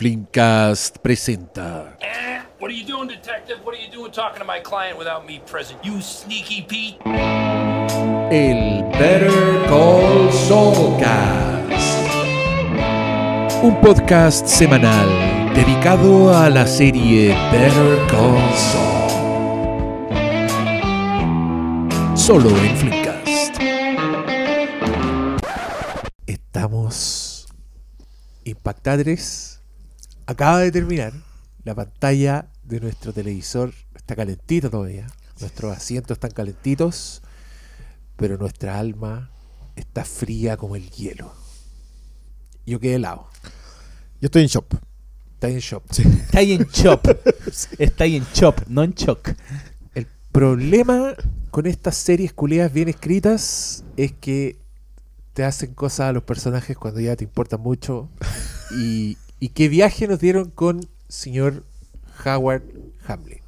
Flimcast presenta Eh? What are you doing, detective? What are you doing talking to my client without me present? You sneaky Pete. el Better Call Saulcast. Un podcast semanal dedicado a la serie Better Call Saul. Solo en Flimcast. Estamos impactados. Acaba de terminar. La pantalla de nuestro televisor está calentita todavía. Nuestros asientos están calentitos pero nuestra alma está fría como el hielo. Yo quedé helado. Yo estoy en shop. Está en shock. Está ahí en chop. Está en chop, no en shock. El problema con estas series culiadas bien escritas es que te hacen cosas a los personajes cuando ya te importan mucho. Y, y qué viaje nos dieron con señor Howard Hamlin.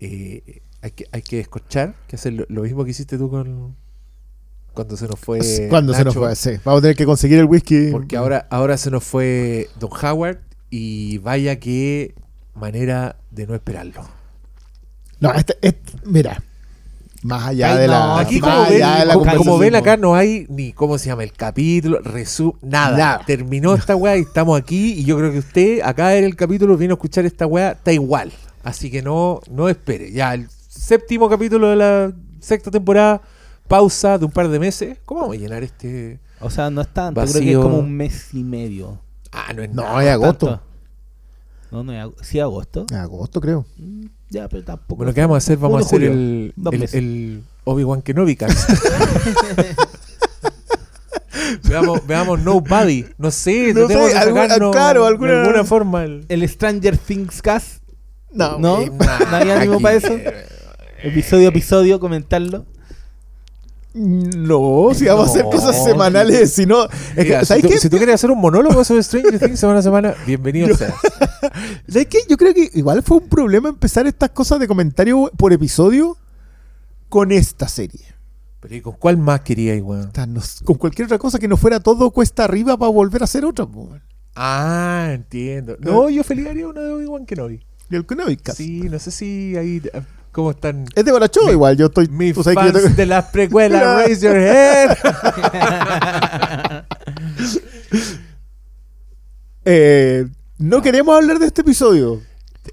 Eh, hay, que, hay que escuchar, que hacer lo, lo mismo que hiciste tú con cuando se nos fue. Cuando se nos fue, sí. Vamos a tener que conseguir el whisky. Porque ahora, ahora se nos fue Don Howard y vaya que manera de no esperarlo. No, este, este- mira. Más allá Ay, de no, la. Aquí más como ven, allá de la como- como ven acá no hay ni cómo se llama el capítulo, resumen, nada. Nada. Terminó esta weá y estamos aquí y yo creo que usted acá en el capítulo vino a escuchar esta weá, está igual. Así que no, no espere. Ya el séptimo capítulo de la sexta temporada, pausa de un par de meses. ¿Cómo vamos a llenar este...? O sea, no es tanto, creo que Vacío. es como un mes y medio. Ah, no es No, nada. es agosto. ¿Tanto? No, no es ag- ¿Sí agosto? Agosto, creo. Mm, Ya, pero tampoco. Bueno, ¿qué vamos a hacer? Vamos a hacer julio. el, el, el Obi-Wan Kenobi cast. veamos, veamos Nobody. No sé, No tenemos sé, que alguna- sacarnos claro, de alguna- alguna forma. El, El Stranger Things Cast, No. ¿no? Eh, ¿No hay ánimo para eso? Episodio a episodio, comentarlo. No, si vamos a hacer No, cosas semanales, si no. Es mira, que, si, ¿sabes tú, qué? si tú quieres hacer un monólogo sobre Stranger Things semana a semana, bienvenido Yo- sea. ¿Sabes qué? Yo creo que igual fue un problema empezar estas cosas de comentario por episodio con esta serie. Pero ¿y con cuál más quería igual? Con cualquier otra cosa que no fuera todo cuesta arriba para volver a hacer otra. Ah, entiendo. No, yo feliz haría una de Obi-Wan Kenobi. Y el Kenobi Cast. Sí, no sé si ahí... eh, ¿Cómo están? Es de Mi- igual, yo estoy. Mis tú sabes que yo fans tengo- de las precuelas, raise your head. Eh, no queremos hablar de este episodio.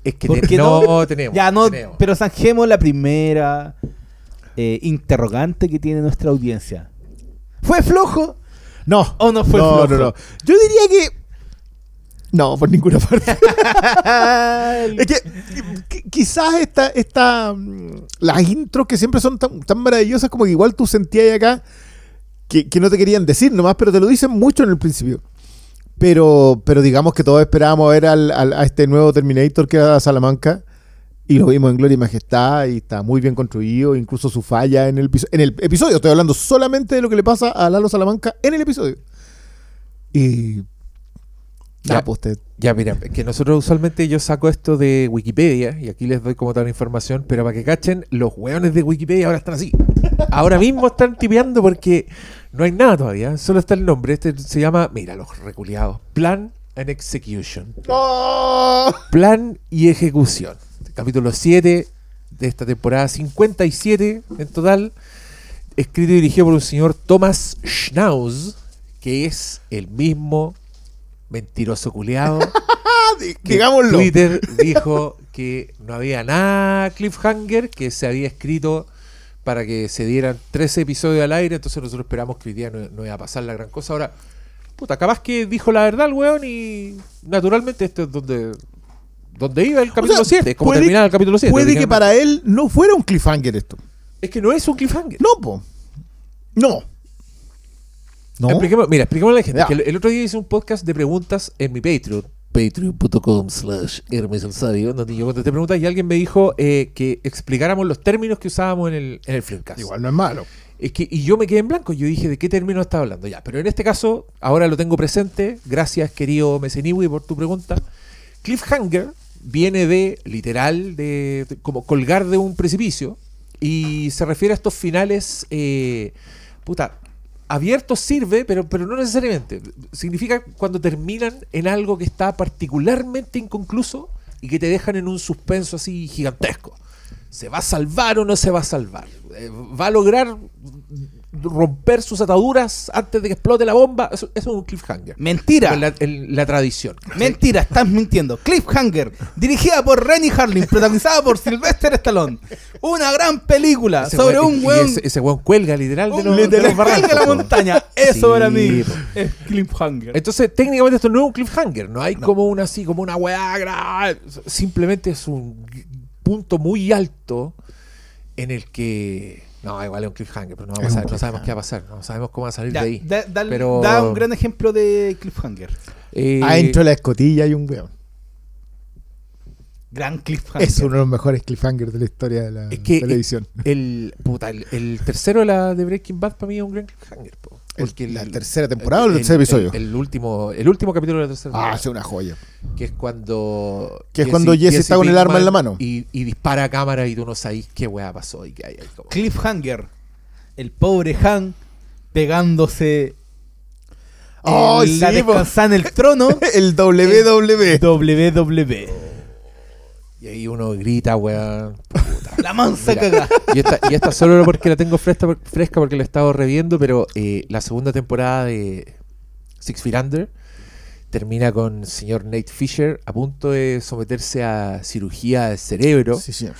Es que ¿Por qué no, no? tenemos. Ya, no, tenemos. pero zanjemos la primera eh, interrogante que tiene nuestra audiencia. ¿Fue flojo? No. ¿O no fue no, flojo? no, no. Yo diría que. No, por ninguna parte. es que qui- quizás esta, esta, mm, las intros que siempre son tan, tan maravillosas como que igual tú sentías acá que, que no te querían decir nomás, pero te lo dicen mucho en el principio. Pero, pero digamos que todos esperábamos ver al- al- a este nuevo Terminator que era Salamanca y lo vimos en Gloria y Majestad y está muy bien construido, incluso su falla en el, en el episodio. Estoy hablando solamente de lo que le pasa a Lalo Salamanca en el episodio. Y... Ya. Pues te- Ya, mira, que nosotros usualmente yo saco esto de Wikipedia y aquí les doy como toda la información, pero para que cachen, los hueones de Wikipedia ahora están así. Ahora mismo están tipeando porque no hay nada todavía, solo está el nombre. Este se llama, mira, los reculeados, Plan and Execution. ¡Oh! Plan y ejecución. Capítulo 7 de esta temporada, 57 en total. Escrito y dirigido por un señor Thomas Schnauz, que es el mismo mentiroso culeado. Digámoslo. Twitter dijo que no había nada cliffhanger, que se había escrito para que se dieran 13 episodios al aire, entonces nosotros esperamos que hoy día no, no iba a pasar la gran cosa. Ahora, puta, capaz que dijo la verdad el weón y naturalmente esto es donde, donde iba el capítulo sea, 7, como terminaba el capítulo 7. Puede que para él no fuera un cliffhanger esto. Es que no es un cliffhanger. No, po. No. No. Expliquemos- mira, expliquemos a la gente. Que el, el otro día hice un podcast de preguntas en mi Patreon. Patreon.com slash Hermes el Sabio, donde yo contesté preguntas y alguien me dijo eh, que explicáramos los términos que usábamos en el, en el. Igual no es malo. Es que, y yo me quedé en blanco. Yo dije, ¿de qué término está hablando? Ya, pero en este caso, ahora lo tengo presente. Gracias, querido Meseniwi, por tu pregunta. Cliffhanger viene de, literal, de, de como colgar de un precipicio. Y se refiere a estos finales, eh, puta, abierto sirve, pero, pero no necesariamente. Significa cuando terminan en algo que está particularmente inconcluso y que te dejan en un suspenso así gigantesco. ¿Se va a salvar o no se va a salvar? Eh, ¿Va a lograr romper sus ataduras antes de que explote la bomba? Eso, eso es un cliffhanger. Mentira. En la, tradición. Mentira, estás mintiendo. Cliffhanger, dirigida por Rennie Harlin, protagonizada por Sylvester Stallone. Una gran película Ese sobre weón- un weón. ese, ese weón cuelga literal de los, de literal los cuelga la montaña. Eso Sí, para mí po. es Cliffhanger. Entonces, técnicamente esto no es un cliffhanger, no hay como una así, como una weá Simplemente es un punto muy alto en el que. No, igual es un cliffhanger, pero no, vamos a sabemos qué va a pasar, no sabemos cómo va a salir Ya, de ahí. da, da- pero, da un gran ejemplo de Cliffhanger. eh, Adentro de la escotilla hay un weón. Gran Cliffhanger. Es uno de los mejores cliffhangers de la historia de la Es que- televisión. el, puta, el, el tercero de, la, de Breaking Bad para mí es un gran cliffhanger. po, El- porque ¿La tercera temporada o el el- tercer episodio? El, el último, el último capítulo de la tercera ah, temporada. es una joya. que es cuando Que es cuando Jesse está con el arma en la mano. y, y dispara a cámara y tú no sabes qué weá pasó y qué hay ahí como- Cliffhanger. El pobre Han pegándose ¡Oh, en la sí, descansada en el trono El WWE. WWE. y ahí uno grita weá puta. La mansa cagada. y esta, y esta solo porque la tengo fresca, fresca porque la he estado reviendo pero eh, la segunda temporada de Six Feet Under termina con el señor Nate Fisher a punto de someterse a cirugía del cerebro Sí, señor.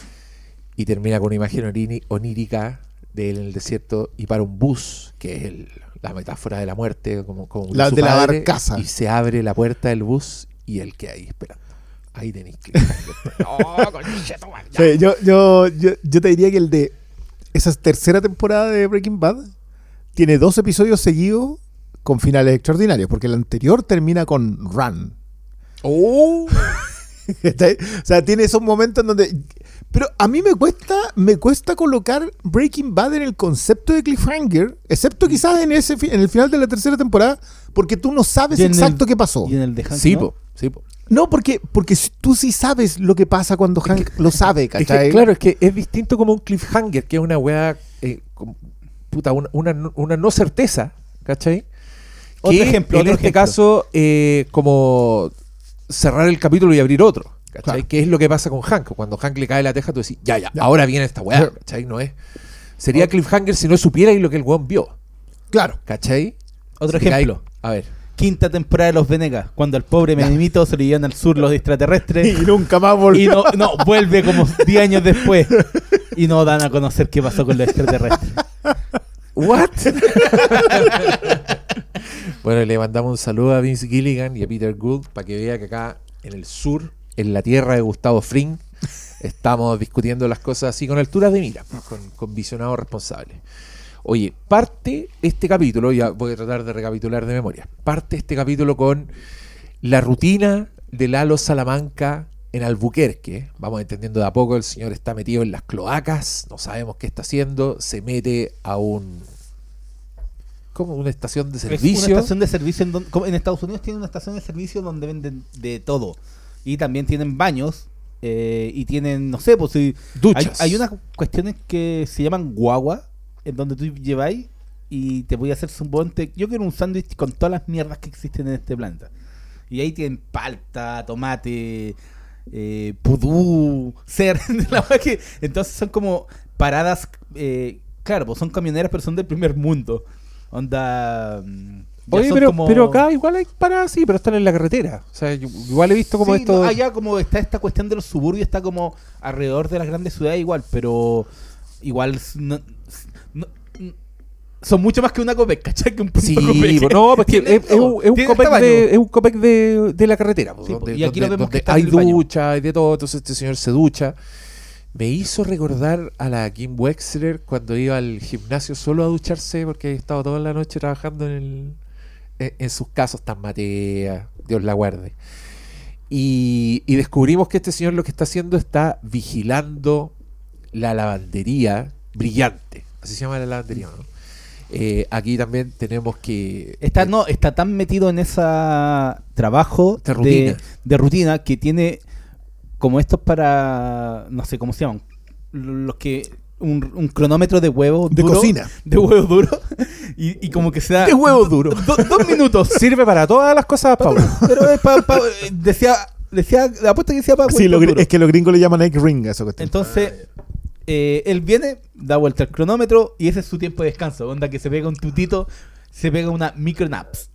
y termina con una imagen onírica de él en el desierto y para un bus, que es el- la metáfora de la muerte, como, como La su de la barcaza. Y se abre la puerta del bus y él queda ahí esperando. Ahí tenéis cliffhanger. no, conchetumare, ya. Sí, yo, yo, yo, yo te diría que el de esa tercera temporada de Breaking Bad tiene dos episodios seguidos con finales extraordinarios, porque el anterior termina con Run. Oh, o sea, tiene esos momentos en donde... Pero a mí me cuesta, me cuesta colocar Breaking Bad en el concepto de cliffhanger, excepto quizás en ese en el final de la tercera temporada, porque tú no sabes el- exacto qué pasó. Y en el de Han, sí, ¿no? Po, sí, po. No, porque, porque tú sí sabes lo que pasa cuando Hank lo sabe, Es que, ¿cachai? claro, es que es distinto como un cliffhanger, que es una weá, eh, puta, una, una, no- una no certeza, ¿cachai? Otro Que ejemplo, En otro este ejemplo. caso, eh, como cerrar el capítulo y abrir otro, ¿cachai? Claro. Que es lo que pasa con Hank. Cuando Hank le cae la teja, tú decís, ya, ya, Ya. ahora viene esta weá. ¿cachai? No es. Sería cliffhanger si no supiera lo que el weón vio, Claro. ¿cachai? Otro Si te cae- ejemplo. A ver. Quinta temporada de Los Venegas. Cuando al pobre Menimito se le llevan al sur los extraterrestres. Y nunca más Y volvió. no, no, vuelve como 10 años después. Y no dan a conocer qué pasó con los extraterrestres. ¿What? bueno, le mandamos un saludo a Vince Gilligan y a Peter Gould para que vea que acá en el sur, en la tierra de Gustavo Fring, estamos discutiendo las cosas así con alturas de mira, con, con visionados responsables. Oye, parte este capítulo, ya voy a tratar de recapitular de memoria, parte este capítulo con la rutina de Lalo Salamanca en Albuquerque. Vamos entendiendo de a poco, el señor está metido en las cloacas, no sabemos qué está haciendo, se mete a un... como una estación de Es servicio. una estación de servicio en, don- como en Estados Unidos tienen una estación de servicio donde venden de todo. Y también tienen baños. eh, y tienen, no sé, pues si hay, Duchas. hay unas cuestiones que se llaman guagua, en donde tú lleváis y te voy a hacer suponte, yo quiero un sándwich con todas las mierdas que existen en este planeta. Y ahí tienen palta, tomate, eh, pudú, ser, la verdad que entonces son como paradas, eh, claro, pues son camioneras, pero son del primer mundo. Onda. mm, Oye, pero, como- pero acá igual hay paradas, sí, pero están en la carretera. O sea, igual he visto como Sí, esto... no, allá como está esta cuestión de los suburbios, está como alrededor de las grandes ciudades igual, pero igual no- son mucho más que una Copec, ¿cachai? Que un punto Sí, Copec. pues no, porque es, es es un Copec de, es un Copec de, de la carretera, pues, Sí, donde, y aquí lo donde- vemos que donde hay ducha, hay de todo, entonces este señor se ducha. Me hizo recordar a la Kim Wexler cuando iba al gimnasio solo a ducharse porque estado toda la noche trabajando en, el, en, en sus casos tan matea, Dios la guarde. Y, y descubrimos que este señor lo que está haciendo está vigilando la lavandería brillante. Así se llama la lavandería, ¿no? Eh, aquí también tenemos que... Está, no, está tan metido en ese trabajo De rutina. de rutina que tiene como estos para, no sé cómo se llaman, los que un, un cronómetro de huevo De duro, cocina. De huevo duro. Y, y como que se da. De huevo duro. do- dos minutos. Sirve para todas las cosas, Pablo. Pero es pa- pa- decía. Decía, apuesto que decía para Sí, lo es que los gringos le llaman egg ring a eso que Entonces, eh, él viene, da vuelta al cronómetro y ese es su tiempo de descanso. Onda que se pega un tutito, se pega una micronaps.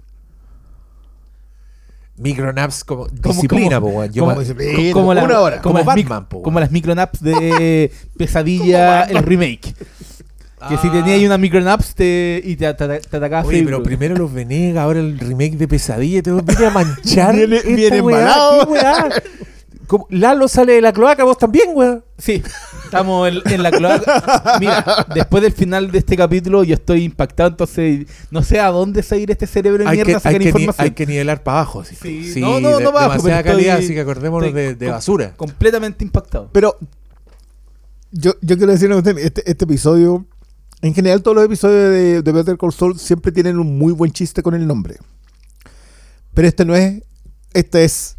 Micronaps como disciplina, como- po. Yo como- disciplina. como la- una hora. Como, Como Batman, po, como las micronaps de Pesadilla, el remake. Que si tenías una micronaps te, y te, te, te atacaba Oye, Facebook. pero primero los Venegas, ahora el remake de Pesadilla, te viene a manchar. Viene- viene weá, embalado. Lalo sale de la cloaca, vos también, weón. Sí, estamos en, en la cloaca. Mira, después del final de este capítulo yo estoy impactado, entonces no sé a dónde salir este cerebro de Hay mierda que, a sacar hay, que ni- información. hay que nivelar para abajo. Sí, Sí, Sí, no, no, de- no bajo, demasiada pero estoy- calidad, así que acordémonos de, de com- basura. Completamente impactado. Pero yo, yo quiero decirle a usted, este, este episodio, en general todos los episodios de, de Better Call Saul siempre tienen un muy buen chiste con el nombre. Pero este no es, este es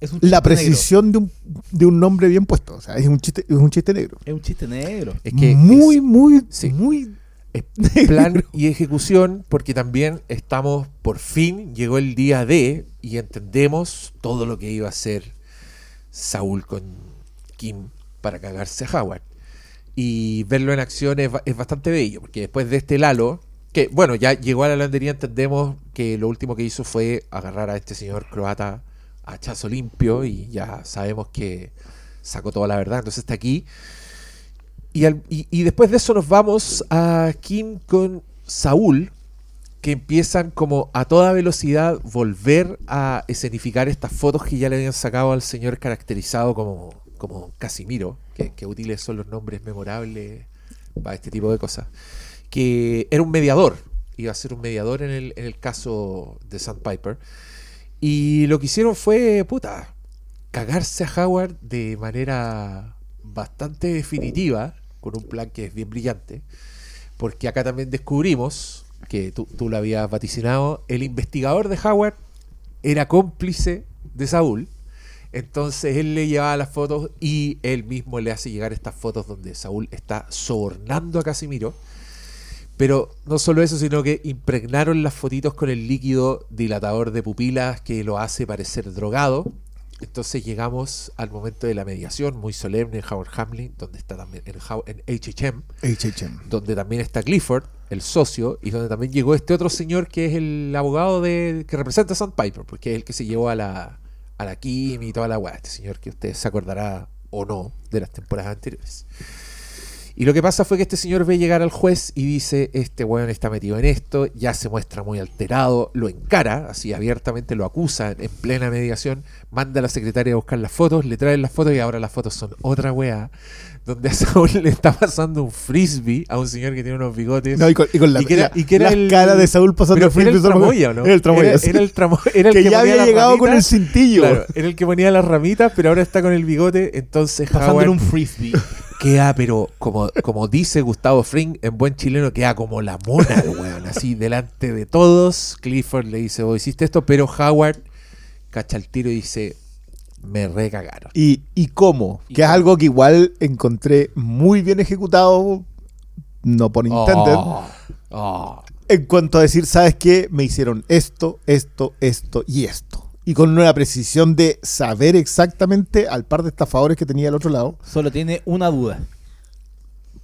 Es un la precisión de un, de un nombre bien puesto. O sea, es un chiste, es un chiste negro. Es un chiste negro. Es que muy, es- muy, sí. muy... es plan y ejecución, porque también estamos, por fin, llegó el día de, y entendemos todo lo que iba a hacer Saúl con Kim para cagarse a Howard. Y verlo en acción es, es bastante bello, porque después de este Lalo, que bueno, ya llegó a la landería, entendemos que lo último que hizo fue agarrar a este señor croata a chazo limpio, y ya sabemos que sacó toda la verdad, entonces está aquí. Y, al- y- y después de eso nos vamos a Kim con Saúl, que empiezan como a toda velocidad volver a escenificar estas fotos que ya le habían sacado al señor caracterizado como, como Casimiro, que, que útiles son los nombres memorables para este tipo de cosas, que era un mediador, iba a ser un mediador en el, en el caso de Sandpiper. Y lo que hicieron fue, puta, cagarse a Howard de manera bastante definitiva, con un plan que es bien brillante, porque acá también descubrimos, que tú, tú lo habías vaticinado, el investigador de Howard era cómplice de Saúl, entonces él le llevaba las fotos y él mismo le hace llegar estas fotos donde Saúl está sobornando a Casimiro. Pero no solo eso, sino que impregnaron las fotitos con el líquido dilatador de pupilas que lo hace parecer drogado. Entonces llegamos al momento de la mediación, muy solemne en Howard Hamlin, donde está también en, HHM. donde también está Clifford, el socio, y donde también llegó este otro señor que es el abogado de que representa a Sandpiper, porque es el que se llevó a la, a la Kim y toda la weá. Este señor que usted se acordará o no de las temporadas anteriores. Y lo que pasa fue que este señor ve llegar al juez y dice, este weón está metido en esto, ya se muestra muy alterado, lo encara, así abiertamente lo acusa en plena mediación, manda a la secretaria a buscar las fotos, le traen las fotos y ahora las fotos son otra weá, donde a Saúl le está pasando un frisbee a un señor que tiene unos bigotes. No, y, con, y con la, Y que era- la- y que era la el- cara de Saúl pasando el era el frisbee, tramoya, ¿o ¿no? Era el tramoya, Era, sí. era el, tramo- era el que, que, ya había llegado con el cintillo. Claro, era el que ponía las ramitas, pero ahora está con el bigote, entonces Pasándole un frisbee. queda, pero como, como dice Gustavo Fring en buen chileno, queda como la mona, weón, así delante de todos. Clifford le dice, vos hiciste esto, pero Howard cacha el tiro y dice, me recagaron. ¿Y, y cómo? ¿Y que es algo que igual encontré muy bien ejecutado, no por intended, Oh, oh. en cuanto a decir, ¿sabes qué? Me hicieron esto, esto, esto y esto. Y con una precisión de saber exactamente al par de estafadores que tenía al otro lado, Solo tiene una duda.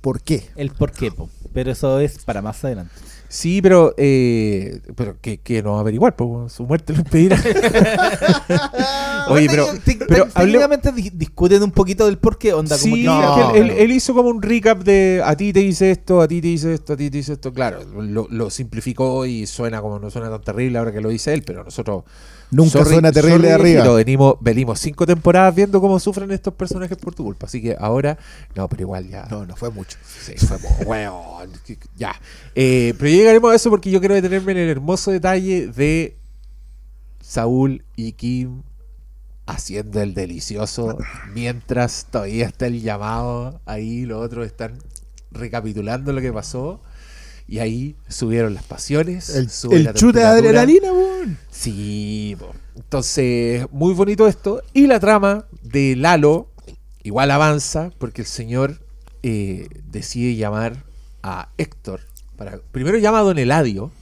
¿por qué? El por qué, po. Pero eso es para más adelante. Sí, pero, eh, pero que, que no va a averiguar, pues su muerte lo impedirá. Oye, pero, pero técnicamente di- discuten un poquito del por qué, onda. como Sí, que- No, él, él- pero- él hizo como un recap de a ti te hice esto, a ti te hice esto, a ti te hice esto. Claro, lo, lo simplificó y suena como no suena tan terrible ahora que lo dice él, pero nosotros. Nunca sorry- suena terrible de arriba. viejito, venimos, venimos cinco temporadas viendo cómo sufren estos personajes por tu culpa. Así que ahora, no, pero igual ya. No, no fue mucho. Sí, fue weón, ya. Eh, pero llegaremos a eso porque yo quiero detenerme en el hermoso detalle de Saúl y Kim haciendo el delicioso mientras todavía está el llamado. Ahí los otros están recapitulando lo que pasó. Y ahí subieron las pasiones. El, la chute de adrenalina, weón. Sí, po. entonces, muy bonito esto. Y la trama de Lalo igual avanza, porque el señor eh, decide llamar a Héctor. Para, primero llama a Don Eladio.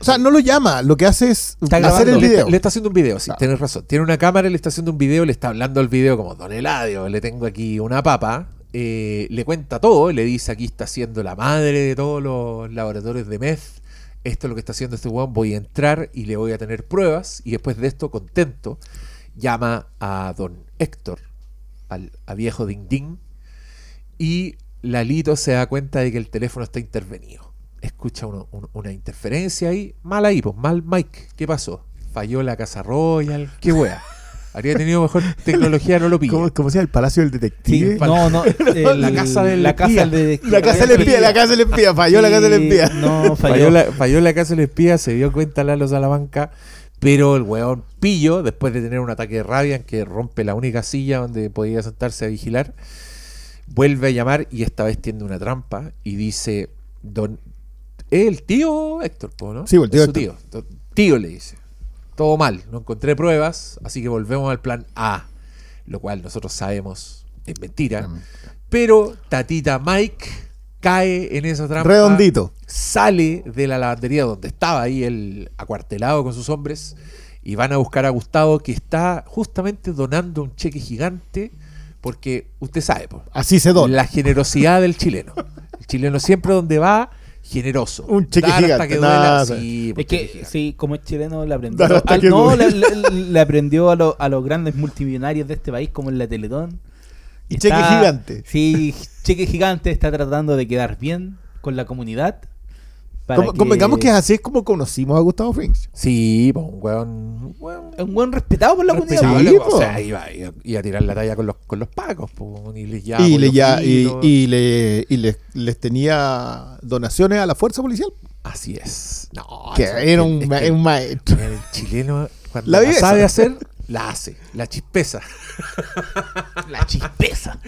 O sea, no lo llama, lo que hace es Está hacer grabando. el le, video. está, le está haciendo un video, sí, Claro. tienes razón. Tiene una cámara, le está haciendo un video, le está hablando al video como Don Eladio, le tengo aquí una papa. Eh, le cuenta todo, le dice aquí está haciendo la madre de todos los laboratorios de meth. Esto es lo que está haciendo este weón. Voy a entrar y le voy a tener pruebas. Y después de esto, contento, llama a don Héctor, al, viejo Ding Ding. Y Lalito se da cuenta de que el teléfono está intervenido. Escucha una interferencia ahí. Mal ahí, pues mal Mike. ¿Qué pasó? Falló la Casa Royal. ¿Qué wea? Habría tenido mejor tecnología, no lo pilla. ¿Cómo, cómo se llama? El Palacio del sí, Detective. no, no. el- La casa del la casa del La casa del espía, la casa del espía, falló la casa del espía. No, falló. Falló la, falló la casa del espía, se dio cuenta Lalo Salamanca, pero el weón pillo, después de tener un ataque de rabia en que rompe la única silla donde podía sentarse a vigilar, vuelve a llamar y esta vez tiende una trampa y dice, don, ¿es el tío Héctor. Sí, el tío Es su Héctor. tío. Tío le dice, todo mal, no encontré pruebas, así que volvemos al plan A, lo cual nosotros sabemos es mentira, pero Tatita Mike cae en esa trampa Redondito. sale de la lavandería donde estaba ahí el acuartelado con sus hombres y van a buscar a Gustavo que está justamente donando un cheque gigante porque usted sabe po, Así se dona. la generosidad del chileno el chileno siempre donde va generoso Un cheque Dar hasta gigante, que duela, nada. sí, Es que, gigante. sí, como es chileno, le aprendió. Al- no, le, duele. le- le aprendió a, lo- a los grandes multimillonarios de este país, como en la Teletón. Y cheque gigante. Sí, cheque gigante está tratando de quedar bien con la comunidad. Para Como- Convengamos que así es como conocimos a Gustavo Frings. sí po, un weón, un weón es un buen respetado por la comunidad. Sí, po, o sea iba, iba- iba a tirar la talla con los, con los pacos po, y les y le ya, y, le, y les, les tenía donaciones a la fuerza policial. Así es. No, Que era un, es que un maestro. el chileno, cuando La la, viveza. sabe hacer, la hace. La chispeza. La chispeza.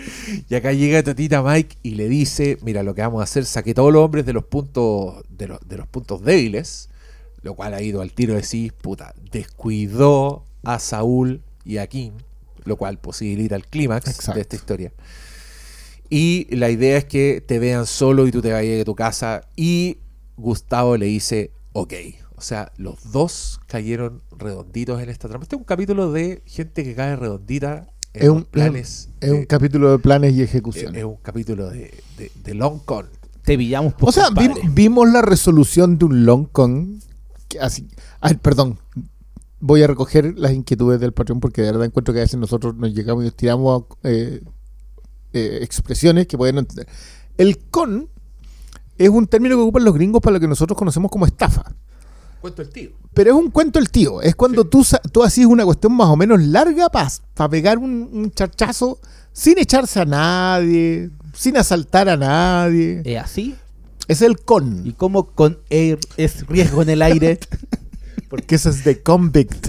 Y acá llega Tatita Mike y le dice: Mira, lo que vamos a hacer, saqué todos los hombres de los puntos, de los, de los puntos débiles. Lo cual ha ido al tiro de sí, puta, descuidó a Saúl y a Kim, lo cual posibilita el clímax de esta historia. Y la idea es que te vean solo y tú te vayas de tu casa. Y Gustavo le dice, ok. O sea, los dos cayeron redonditos en esta trampa. Este es un capítulo de gente que cae redondita en Es los un, planes. es un de- capítulo de planes y ejecución. es un capítulo de, de, de Long Con. Te pillamos por O sea, vi- vimos la resolución de un long con. que así, ay, perdón. Voy a recoger las inquietudes del patrón porque de verdad encuentro que a veces nosotros nos llegamos y nos tiramos eh, eh, expresiones que pueden entender. El con es un término que ocupan los gringos para lo que nosotros conocemos como estafa. Cuento el tío. Pero es un cuento el tío. Es cuando tú, sa- tú haces una cuestión más o menos larga para pegar un, un charchazo sin echarse a nadie, sin asaltar a nadie. ¿Es así? Es el con. ¿Y cómo con air es riesgo en el aire? Porque eso es de convict.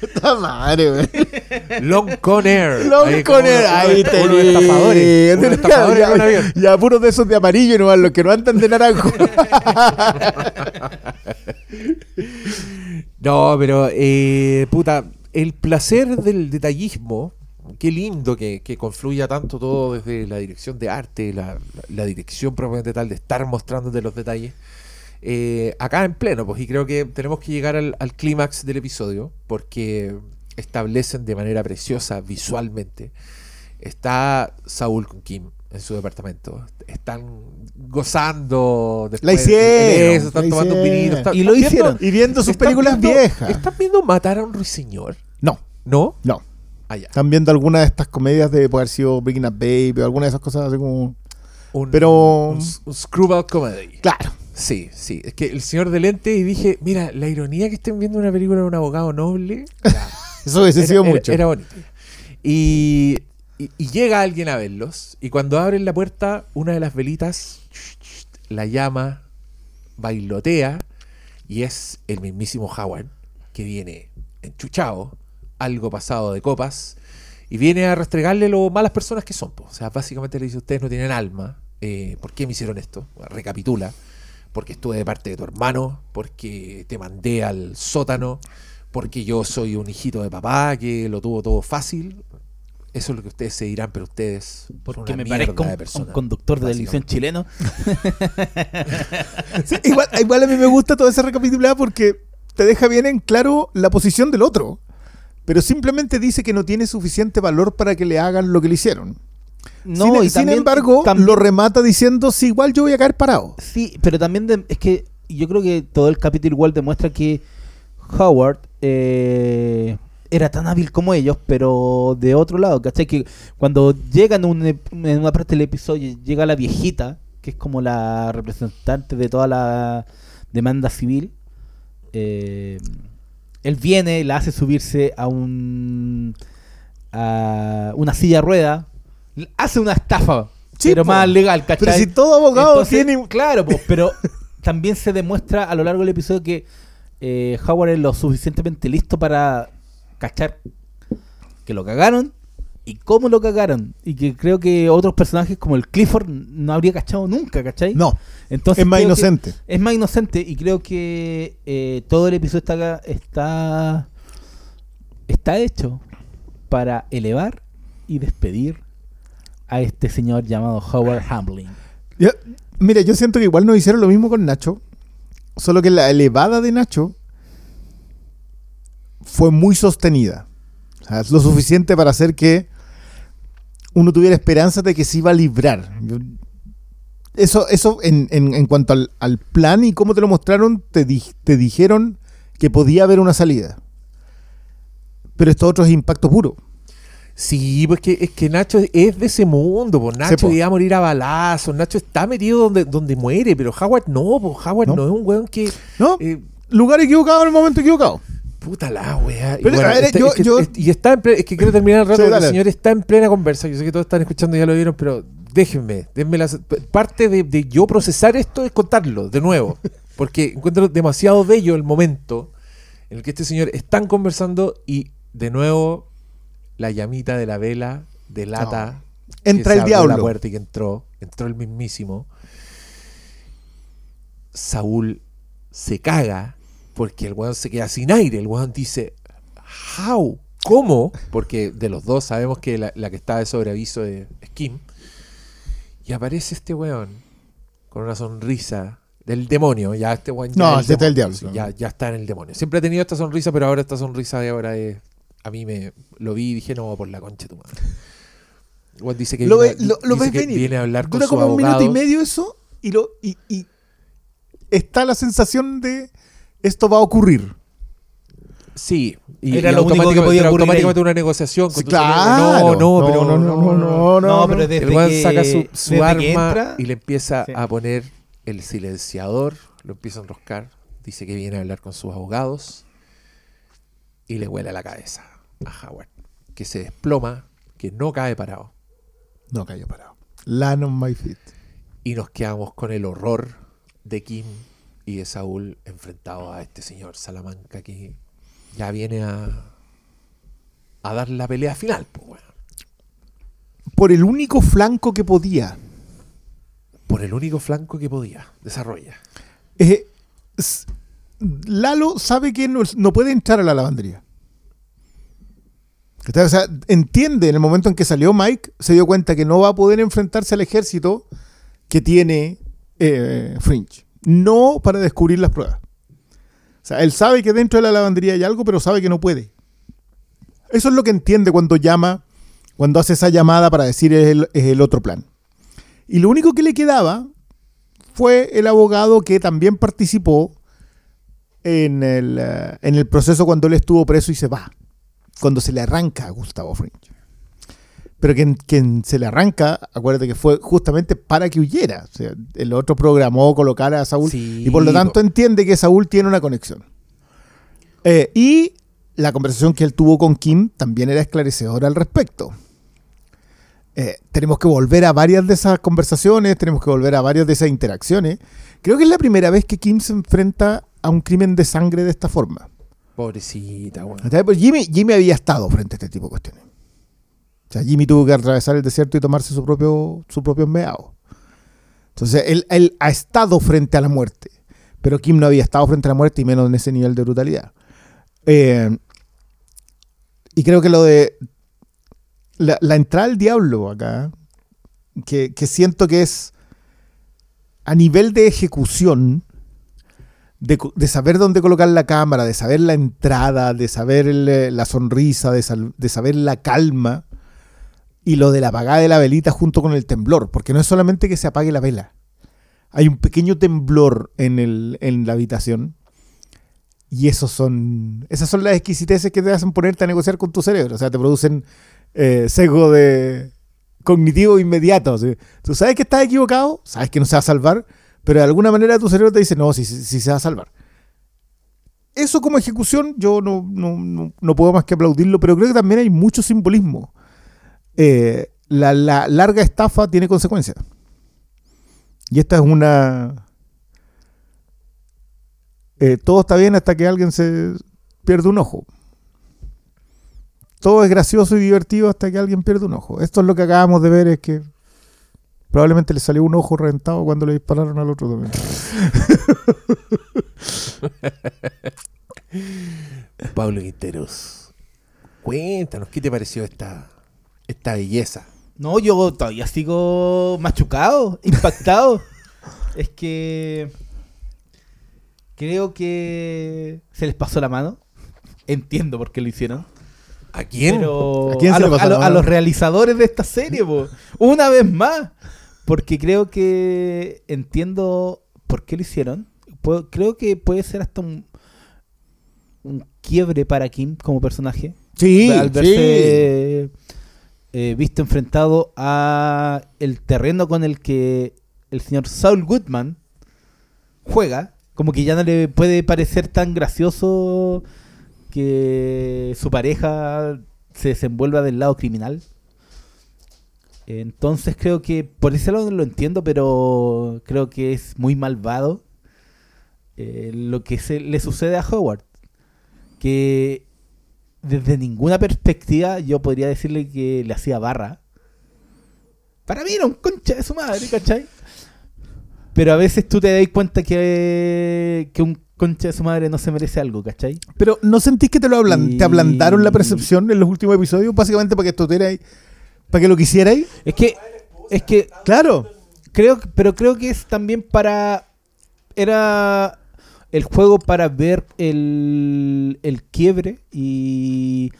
Puta madre, güey. Long Con Air. Long Ahí con Ahí uno- te unos estafadores. Unos estafadores en un ya, avión. ya, puros de esos de amarillo, no los que no andan de naranjo. No, pero, eh, puta, el placer del detallismo, qué lindo que, que confluya tanto todo desde la dirección de arte, la, la- la dirección propiamente tal, de estar mostrándote los detalles. Eh, acá en pleno, pues, y creo que tenemos que llegar al, al clímax del episodio, porque establecen de manera preciosa visualmente. Está Saúl con Kim en su departamento. Están gozando. La después hicieron, eso, están la tomando un vinito. están- Y lo viendo- hicieron. y viendo sus películas viendo- viejas. ¿Están viendo matar a un ruiseñor? No, ¿No? no. Allá. Están viendo algunas de estas comedias de poder haber sido Breaking Up Baby o alguna de esas cosas así como. Un, Pero- Un, un screwball comedy. Claro. Sí, sí. Es que el señor de lente y dije, mira, la ironía que estén viendo una película de un abogado noble. Eso hubiese era, sido era- mucho. era bonito. Y, y- y llega alguien a verlos. Y cuando abren la puerta, una de las velitas la llama, bailotea. Y es el mismísimo Howard, que viene enchuchado, algo pasado de copas. Y viene a restregarle lo malas personas que son. po. O sea, básicamente le dice: Ustedes no tienen alma. eh, ¿Por qué me hicieron esto? Recapitula. Porque estuve de parte de tu hermano. Porque te mandé al sótano. Porque yo soy un hijito de papá que lo tuvo todo fácil. Eso es lo que ustedes se dirán, pero ustedes. son Porque me parezco de un, persona, un conductor de televisión chileno. Sí, igual, igual a mí me gusta toda esa recapitulada porque te deja bien en claro la posición del otro. Pero simplemente dice que no tiene suficiente valor para que le hagan lo que le hicieron. No, sin, y sin también- embargo, también- lo remata diciendo, sí, igual yo voy a caer parado. Sí, pero también de- es que yo creo que todo el capítulo igual demuestra que Howard eh, era tan hábil como ellos, pero de otro lado, ¿cachai? Que cuando llegan un en una parte del episodio, llega la viejita, que es como la representante de toda la demanda civil, eh, él viene, la hace subirse a un a una silla rueda, hace una estafa, Sí, pero po. más legal, ¿cachai? Pero si todo abogado Entonces, tiene... Claro, pues, pero también se demuestra a lo largo del episodio que eh, Howard es lo suficientemente listo para cachar que lo cagaron y cómo lo cagaron. Y que creo que otros personajes como el Clifford no habría cachado nunca, ¿cachai? No, Entonces es más inocente. es más inocente y creo que eh, todo el episodio está, está, está hecho para elevar y despedir a este señor llamado Howard Hamlin. Mira, yo siento que igual nos hicieron lo mismo con Nacho, solo que la elevada de Nacho fue muy sostenida. O sea, es lo suficiente para hacer que uno tuviera esperanza de que se iba a librar. Eso, eso en, en- en cuanto al, al plan y cómo te lo mostraron, te, te dijeron que podía haber una salida. Pero esto otro es impacto puro. Sí, pues que, es que Nacho es de ese mundo, pues Nacho po. iba a morir a balazos, Nacho está metido donde, donde muere, pero Howard no, pues Howard No. no, es un weón que... ¿No? eh, Lugar equivocado en el momento equivocado. puta la wea. Y, Pero, bueno, a ver, está- yo- es que- yo- es- y está en ple- es que quiero terminar el rato, Sí, porque el señor está en plena conversa, yo sé que todos están escuchando y ya lo vieron, pero déjenme, denme la... Parte de, de yo procesar esto es contarlo, de nuevo, porque encuentro demasiado bello el momento en el que este señor están conversando y de nuevo la llamita de la vela delata que Entra el abrió la diablo. puerta y que entró, entró el mismísimo. Saúl se caga porque el weón se queda sin aire. El weón dice, ¿How? ¿Cómo? Porque de los dos sabemos que la, la que está de sobreaviso es es Kim. Y aparece este weón con una sonrisa del demonio. Ya este weón ya No, es este el diablo, ya, ya está en el demonio. Siempre ha tenido esta sonrisa, pero ahora esta sonrisa de ahora es. A mí me lo vi y dije, no, por la concha tu madre. Weón dice que, Lo, viene, ve- lo, lo dice ves que venir. viene a hablar con Dura como un minuto y medio eso y, lo, y, y está la sensación de esto va a ocurrir. Sí, y, Era y lo único que automáticamente- podía pero ocurrir automáticamente ahí. una negociación. con Sí, tu claro. No, no, pero no, no, no, no, No, pero desde El weón que- saca su, su desde arma que entra- y le empieza Sí. a poner el silenciador, lo empieza a enroscar, dice que viene a hablar con sus abogados y le huele la cabeza a Howard, que se desploma, que no cae parado. No cayó parado. Land on my feet. Y nos quedamos con el horror de Kim y de Saúl enfrentados a este señor Salamanca que ya viene a, a dar la pelea final. pues. Por el único flanco que podía. Por el único flanco que podía. Desarrolla. Eh, Lalo sabe que no, no puede entrar a la lavandería. Entiende en el momento en que salió Mike, se dio cuenta que no va a poder enfrentarse al ejército que tiene eh, Fringe. No para descubrir las pruebas. O sea, él sabe que dentro de la lavandería hay algo, pero sabe que no puede. Eso es lo que entiende cuando llama, cuando hace esa llamada para decir es el, es el otro plan. Y lo único que le quedaba fue el abogado que también participó en el, eh, en el proceso cuando él estuvo preso y se va. Cuando se le arranca a Gustavo Fringe. Pero quien, quien se le arranca, acuérdate que fue justamente para que huyera. O sea, el otro programó colocar a Saúl Sí, y por lo tanto entiende que Saúl tiene una conexión. Eh, y la conversación que él tuvo con Kim también era esclarecedora al respecto. Eh, tenemos que volver a varias de esas conversaciones, tenemos que volver a varias de esas interacciones. Creo que es la primera vez que Kim se enfrenta a un crimen de sangre de esta forma. Pobrecita. ¿Cachai? Pues Jimmy, Jimmy había estado frente a este tipo de cuestiones. O sea, Jimmy tuvo que atravesar el desierto y tomarse su propio, su propio meado. Entonces, él, él ha estado frente a la muerte. Pero Kim no había estado frente a la muerte y menos en ese nivel de brutalidad. Eh, y creo que lo de. la, la entrada al diablo acá, que, que siento que es a nivel de ejecución, de, saber dónde colocar la cámara, de saber la entrada, de saber el- la sonrisa, de, saber la calma, y lo de la apagada de la velita junto con el temblor, porque no es solamente que se apague la vela, hay un pequeño temblor en, el, en la habitación. Y esos son, esas son las exquisiteces que te hacen ponerte a negociar con tu cerebro. O sea, te producen eh, sesgo de cognitivo inmediato. Tú sabes que estás equivocado, sabes que no se va a salvar, pero de alguna manera tu cerebro te dice, no, sí se va a salvar. Eso como ejecución yo no, no, no- puedo más que aplaudirlo, pero creo que también hay mucho simbolismo. Eh, la, la larga estafa tiene consecuencias. Y esta es una... eh, todo está bien hasta que alguien se pierde un ojo. Todo es gracioso y divertido hasta que alguien pierde un ojo. Esto es lo que acabamos de ver, es que probablemente le salió un ojo reventado cuando le dispararon al otro también. Pablo Quinteros, cuéntanos, ¿qué te pareció esta, esta belleza? No, yo todavía sigo machucado, impactado. es que creo que se les pasó la mano. Entiendo por qué lo hicieron. ¿A quién? Pero ¿A quién los, pasó a la los- a mano? los realizadores de esta serie, po. una vez más. Porque creo que entiendo por qué lo hicieron. Puedo- creo que puede ser hasta un, un quiebre para Kim como personaje. Sí, al verse eh, visto enfrentado a el terreno con el que el señor Saul Goodman juega, como que ya no le puede parecer tan gracioso que su pareja se desenvuelva del lado criminal. Entonces creo que por ese lado lo entiendo, pero creo que es muy malvado eh, lo que se le sucede a Howard. Que desde ninguna perspectiva yo podría decirle que le hacía barra. Para mí era un concha de su madre, ¿cachai? Pero a veces tú te das cuenta que, que un concha de su madre no se merece algo, ¿cachai? Pero ¿no sentís que te lo ablan- Y- te ablandaron la percepción en los últimos episodios? Básicamente para que esto ahí, para que lo quisierais. Es que, es que Claro. creo, pero creo que es también para. Era el juego para ver el, el quiebre y,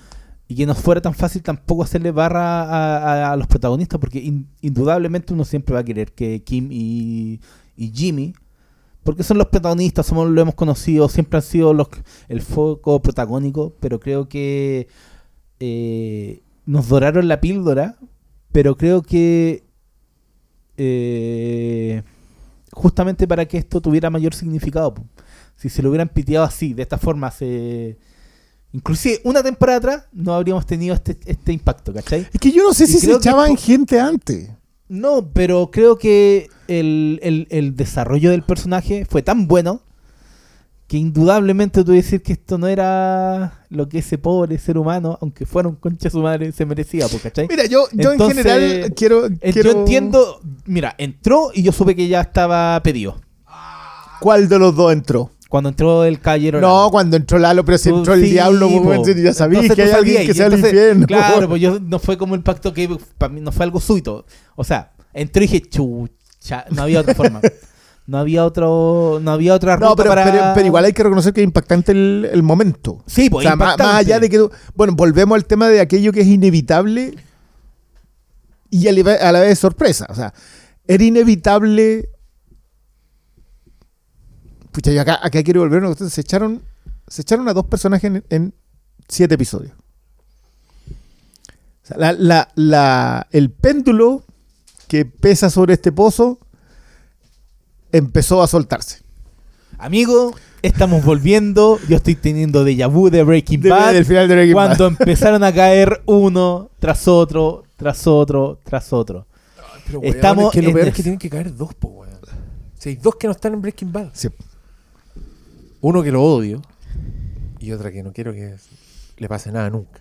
y que no fuera tan fácil tampoco hacerle barra a, a- a los protagonistas, porque in- indudablemente uno siempre va a querer que Kim y, y Jimmy, porque son los protagonistas, somos, lo hemos conocido, siempre han sido los, el foco protagónico, pero creo que eh, nos doraron la píldora, pero creo que eh, justamente para que esto tuviera mayor significado. Si se lo hubieran piteado así, de esta forma, se... inclusive una temporada atrás no habríamos tenido este, este impacto, ¿cachai? Es que yo no sé Y si se que echaban gente antes. No, pero creo que el, el- el desarrollo del personaje fue tan bueno que indudablemente tú decir que esto no era lo que ese pobre ser humano, aunque fuera un concha su madre, se merecía, ¿cachai? Mira, yo, yo Entonces, en general quiero, Eh, quiero- Yo entiendo, mira, entró y yo supe que ya estaba pedido. ¿Cuál de los dos entró? Cuando entró el caballero. No, Lalo. cuando entró Lalo, pero si entró el sí, diablo, pues, po. ya sabía Entonces que hay alguien sabías, que y sea entonces, infierno. Claro, pues yo no fue como el pacto que para mí no fue algo súbito. O sea, entró y dije, chucha, no había otra forma. No había otro, no había otra ruta No, pero, para... pero, pero igual hay que reconocer que es impactante el, el momento. Sí, O pues sea, más, impactante. más allá de que... Bueno, volvemos al tema de aquello que es inevitable y a la vez sorpresa. O sea, era inevitable... Pucha, yo acá, acá quiero volver. Se echaron, se echaron a dos personajes en, en siete episodios. O sea, la- la- la- el péndulo que pesa sobre este pozo empezó a soltarse. Amigo, estamos volviendo. Yo estoy teniendo déjà vu de Breaking De- Bad. del final de Breaking Bad. cuando empezaron a caer uno tras otro, tras otro, tras otro. Pero, weón, Estamos es que lo peor es es- que tienen que caer dos, po, weón. Si hay dos que no están en Breaking Bad. Sí. Uno que lo odio y otra que no quiero que le pase nada nunca.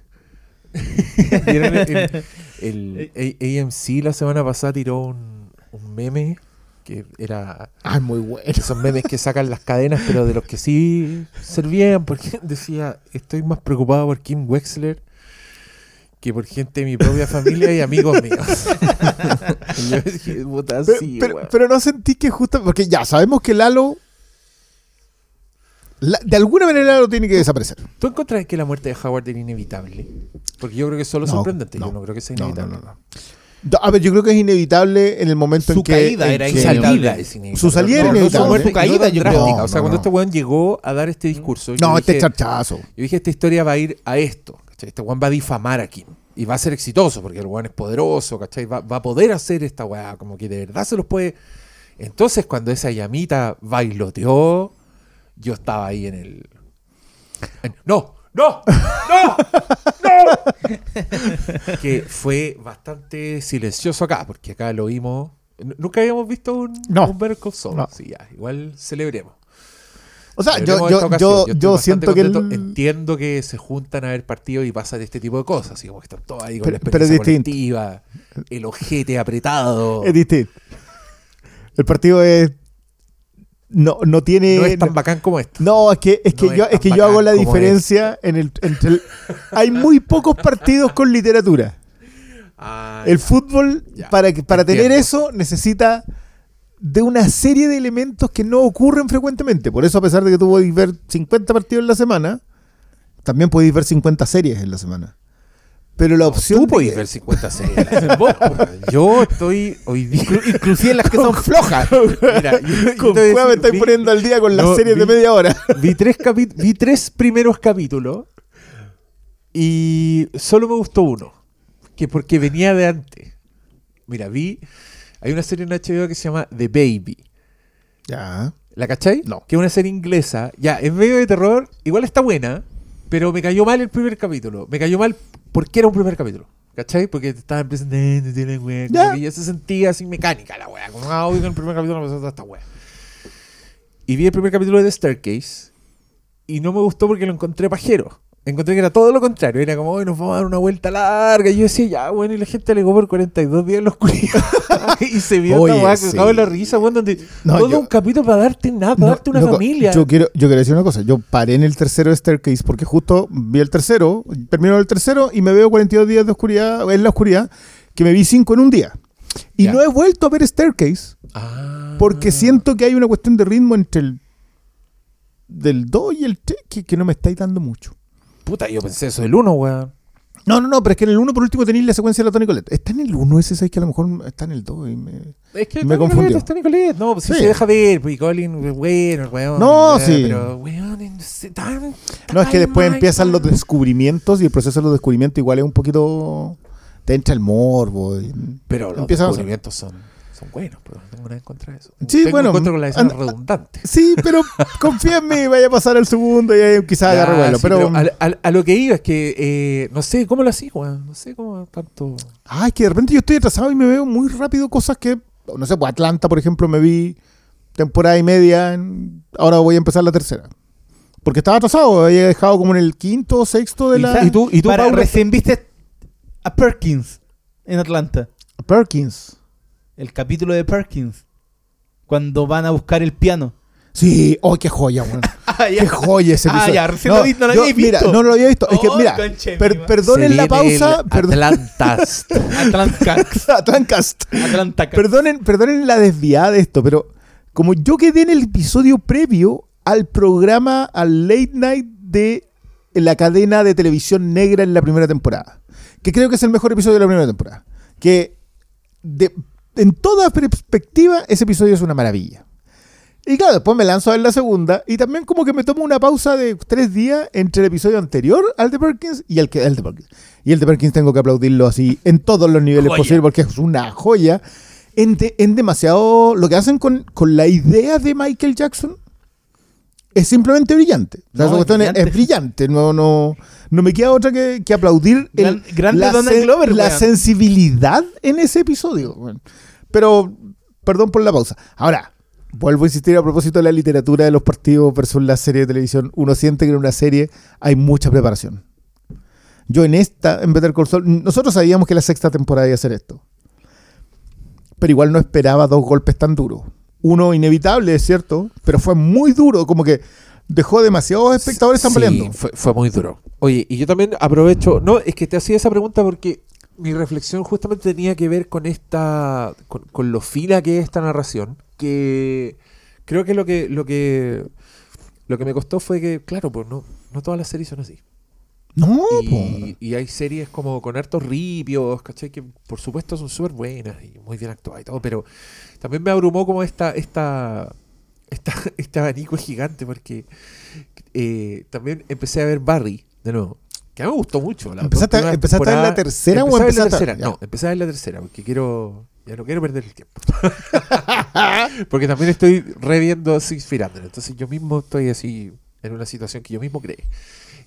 ¿Vieron el, el- el A- AMC la semana pasada tiró un, un meme que era Ah, muy bueno. esos memes que sacan las cadenas, pero de los que sí servían, porque decía, estoy más preocupado por Kim Wexler que por gente de mi propia familia y amigos míos. Y yo dije, puta, Pero, sí, pero- no sentí que justo. Porque ya sabemos que Lalo. la- de alguna manera Lalo tiene que desaparecer. ¿Tú encontrás que la muerte de Howard era inevitable? Porque yo creo que es solo No, sorprendente. no. yo no creo que sea inevitable. no, A ver, yo creo que es inevitable en el momento en Su que. caída en era que- Su inevitable. salida inevitable. Su salida era No, no, inevitable. su caída, drástica. No, o sea, no, cuando no. este weón llegó a dar este discurso, No, yo, este dije, charchazo. yo dije, esta historia va a ir a esto. ¿cachai? Este weón va a difamar a Kim. Y va a ser exitoso, porque el weón es poderoso, ¿cachai? Va, va a poder hacer esta weá, como que de verdad se los puede. Entonces, cuando esa llamita bailoteó, yo estaba ahí en el. en- ¡No! ¡No! ¡No! ¡No! que fue bastante silencioso acá, porque acá lo vimos. Nunca habíamos visto un, No. un Better Call Saul. No. Sí, ya, igual celebremos. O sea, yo, Celebremos yo, yo, siento que. el-. Entiendo que se juntan a ver partidos y pasan este tipo de cosas. Así como que están todos ahí con Pero- la pero es experiencia colectiva, el ojete apretado. Es distinto. El partido es. No, no tiene. no es tan bacán como esto. No, es que, es que No yo, es que yo hago la diferencia en el, entre el- Hay muy pocos partidos con literatura. Ah, El fútbol, Ya, para, para tener eso, necesita de una serie de elementos que no ocurren frecuentemente. Por eso, a pesar de que tú podéis ver 50 partidos en la semana, también podéis ver 50 series en la semana. Pero la opción. Tú de podés que- ver 50 series. Vos, yo estoy hoy día. Inclusive las que son flojas. Mira, yo- Con me estáis poniendo al día con las no, series de media hora. Vi tres, capi- vi tres primeros capítulos y solo me gustó uno, que porque venía de antes. Mira, vi, hay una serie en HBO que se llama The Baby. Ya. ¿La cachai? No. Que es una serie inglesa. Ya, es medio de terror, igual está buena, pero me cayó mal el primer capítulo. Me cayó mal porque era un primer capítulo. ¿Cachai? Porque te estaban presentando, tiene wea, como Ya. se sentía así mecánica la wea. Como, ah, oiga, el primer capítulo me pasó esta wea. Y vi el primer capítulo de The Staircase y no me gustó porque lo encontré pajero. Encontré que era todo lo contrario. Era como, hoy nos vamos a dar una vuelta larga. Y yo decía, ya, bueno, y la gente alegó por 42 días en la oscuridad. y se vio Oye, weá sí. cagado en la risa, weón, donde No, todo yo- un capítulo para darte nada, para No, darte una loco, familia. Yo quiero, yo quiero decir una cosa. Yo paré en el tercero de Staircase porque justo vi el tercero, termino el tercero y me veo 42 días de oscuridad, en la oscuridad, que me vi 5 en un día. Y Ya. no he vuelto a ver Staircase Ah. porque siento que hay una cuestión de ritmo entre el del 2 y el 3 que, que no me estáis dando mucho. Puta, yo pensé eso del 1, weón. No, no, no, pero es que en el 1 por último tenéis la secuencia de la Tony Colette. ¿Está en el 1 ese 6 que a lo mejor está en el 2? y me- Es que Me confundió. Collette es Tony Collette. No, pues sí Sí. se deja ver. Pues Colin, bueno, el weón. No, eh, sí. Pero, weón, no sé, tan- No, es que después empiezan los weón. descubrimientos y el proceso de los descubrimientos igual es un poquito... Te entra el morbo. y- Pero los empiezan a- descubrimientos son, son buenos, pero no tengo nada en contra de eso. Sí, tengo bueno, en contra con la redundante. Sí, pero confía en mí, vaya a pasar el segundo y ahí quizás agarre Ya, vuelo. sí, pero, pero a, a- a lo que iba es que eh, no sé cómo lo hacía, weón. No sé cómo tanto. Ay, que de repente yo estoy atrasado y me veo muy rápido cosas que, no sé, pues Atlanta, por ejemplo, me vi temporada y media, en- ahora voy a empezar la tercera. Porque estaba atrasado, había dejado como en el quinto o sexto de Y la... ¿Y tú- y tú, Para- recién viste a Perkins en Atlanta. Perkins. El capítulo de Perkins. Cuando van a buscar el piano. Sí, oh, qué joya, weón. Ah, Qué joya ese Ah, episodio. ya, recién lo vi- no lo yo- había Mira, visto. no lo había visto. Es que, Oh, mira, per- perdonen la pausa. el perdón- Atlantas. Atlanta. Atlancast. Atlanta. Perdonen, perdonen la desviada de esto, pero como yo quedé en el episodio previo al programa, al late night de la cadena de televisión negra en la primera temporada, que creo que es el mejor episodio de la primera temporada, que de- en toda perspectiva ese episodio es una maravilla. Y claro, después me lanzo a ver la segunda y también como que me tomo una pausa de tres días entre el episodio anterior al de Perkins y el, que, el de Perkins. Y el de Perkins tengo que aplaudirlo así en todos los niveles Joya. posibles porque es una joya. En, de- en demasiado... Lo que hacen con, con la idea de Michael Jackson es simplemente brillante. O sea, No, esa es cuestión es, brillante. es brillante. No, no, no me queda otra que, que aplaudir el- Gran- grande la, Donald sen- Glover, la sensibilidad en ese episodio. Pero, perdón por la pausa. Ahora, vuelvo a insistir a propósito de la literatura de los partidos versus la serie de televisión. Uno siente que en una serie hay mucha preparación. Yo en esta, en Better Call Saul, nosotros sabíamos que la sexta temporada iba a ser esto. Pero igual no esperaba dos golpes tan duros. Uno inevitable, es cierto, pero fue muy duro, como que dejó demasiados espectadores Sí, tambaleando. fue, fue muy duro. Oye, y yo también aprovecho, no, es que te hacía esa pregunta porque mi reflexión justamente tenía que ver con esta, con, con lo fina que es esta narración, que creo que lo que, lo que, lo que me costó fue que, claro, pues no, no todas las series son así. No. Y, y hay series como con hartos ripios, ¿cachai? Que por supuesto son súper buenas y muy bien actuadas y todo, pero también me abrumó como esta, esta, esta este abanico gigante porque eh, también empecé a ver Barry de nuevo, que a mí me gustó mucho. La ¿Empezaste a- empezaste a ver la tercera o empecé a ver la empezaste tercera? ya. No, empecé a ver la tercera porque quiero, ya no quiero perder el tiempo. porque también estoy reviendo Six Feet Under, entonces yo mismo estoy así en una situación que yo mismo creé.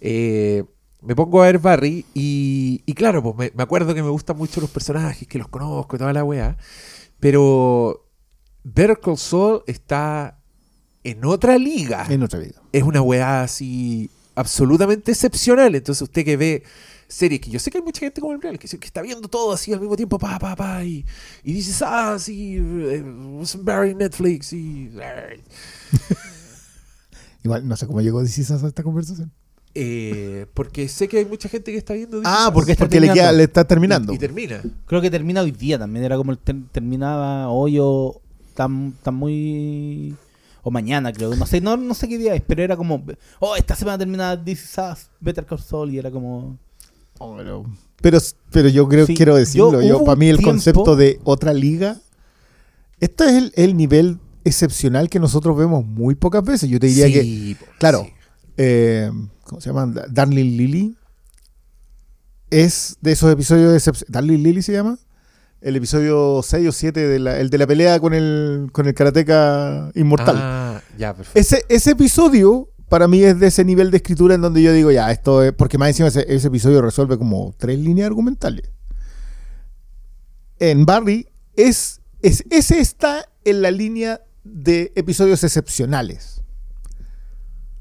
Eh, me pongo a ver Barry y, y claro, pues me, me acuerdo que me gustan mucho los personajes, que los conozco y toda la weá. Pero Better Call Saul está en otra liga. En otra vida. Es una weá así absolutamente excepcional. Entonces usted que ve series que yo sé que hay mucha gente como el Real que, está viendo todo así al mismo tiempo, pa, pa, pa, y, y dices, ah, sí, eh, Barry en Netflix y... Igual, no sé cómo llegó DC a esta conversación. Eh, porque sé que hay mucha gente que está viendo This Ah, porque, está porque le, queda, terminando. le está terminando. Y, y termina. Creo que termina hoy día también. Era como el ter- terminaba hoy o tan, tan muy. O mañana, creo. No sé, no, no sé qué día es, pero era como. Oh, esta semana termina This Is Us, Better Call Saul. Y era como. Oh, pero, pero, pero yo creo Sí, quiero decirlo. yo- para mí el tiempo- concepto de otra liga. Esto es el, el nivel excepcional que nosotros vemos muy pocas veces. Yo te diría que. Sí, claro. sí. eh, ¿Cómo se llama? Darling Lily. Es de esos episodios de Darling Lily se llama. El episodio 6 o 7, de la, el de la pelea con el, con el karateca inmortal. Ah, ya, perfecto. Ese, ese episodio para mí es de ese nivel de escritura en donde yo digo, ya, esto es. Porque más encima ese, ese episodio resuelve como tres líneas argumentales. En Barry, es, es, ese está en la línea de episodios excepcionales.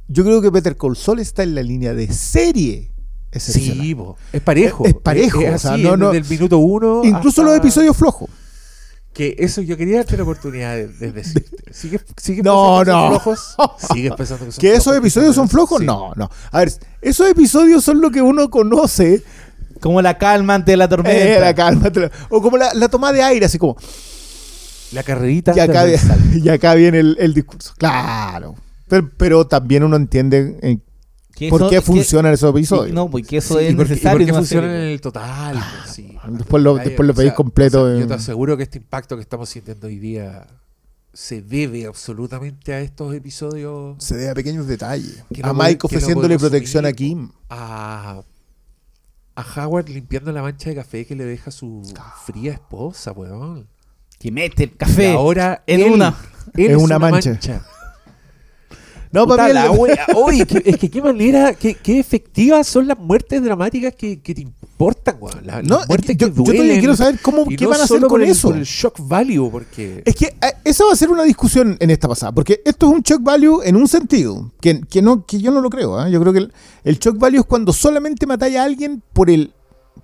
Yo creo que Peter Call Saul está en la línea de serie. Sí, es parejo. Es- es parejo, Es, o sea, así, no, no- Desde el minuto uno. Incluso hasta- los episodios flojos. Que eso yo quería darte la oportunidad de, de decirte. ¿Sigues, sigues No, pensando que no. son flojos? ¿Sigues pensando que son ¿Que esos episodios son flojos? Sí. No, no. A ver, esos episodios son lo que uno conoce Como la calma ante la tormenta. Eh, la calma, te la- O como la, la toma de aire, así como. La carrerita. Y acá, y acá viene el, el discurso. Claro. Pero, pero también uno entiende Que por eso- qué que- funcionan esos sí, episodios. no, porque eso Sí, es y porque, y necesario. porque una funcionan en el total. pues, sí. Después lo, después lo o veis sea, completo. o sea, yo en- te aseguro que este impacto que estamos sintiendo hoy día se debe absolutamente a estos episodios. se debe a pequeños detalles. A no Mike no ofreciéndole protección a. Kim. A, a Howard limpiando la mancha de café que le deja su fría esposa, weón. Que mete el Y café. ahora en él- una- él en es una mancha. No, para la wea. Oye, que- es que qué manera, qué, qué efectivas son las muertes dramáticas que, que te importan, weón. La- Las, No, muertes yo, que yo todavía duelen. quiero saber cómo, qué no van a hacer con el- eso. por el shock value, porque... Es que eh, esa va a ser una discusión en esta pasada, porque esto es un shock value en un sentido, que, que no, que yo no lo creo. ¿ah? Yo creo que el, el shock value es cuando solamente matáis a alguien por, el,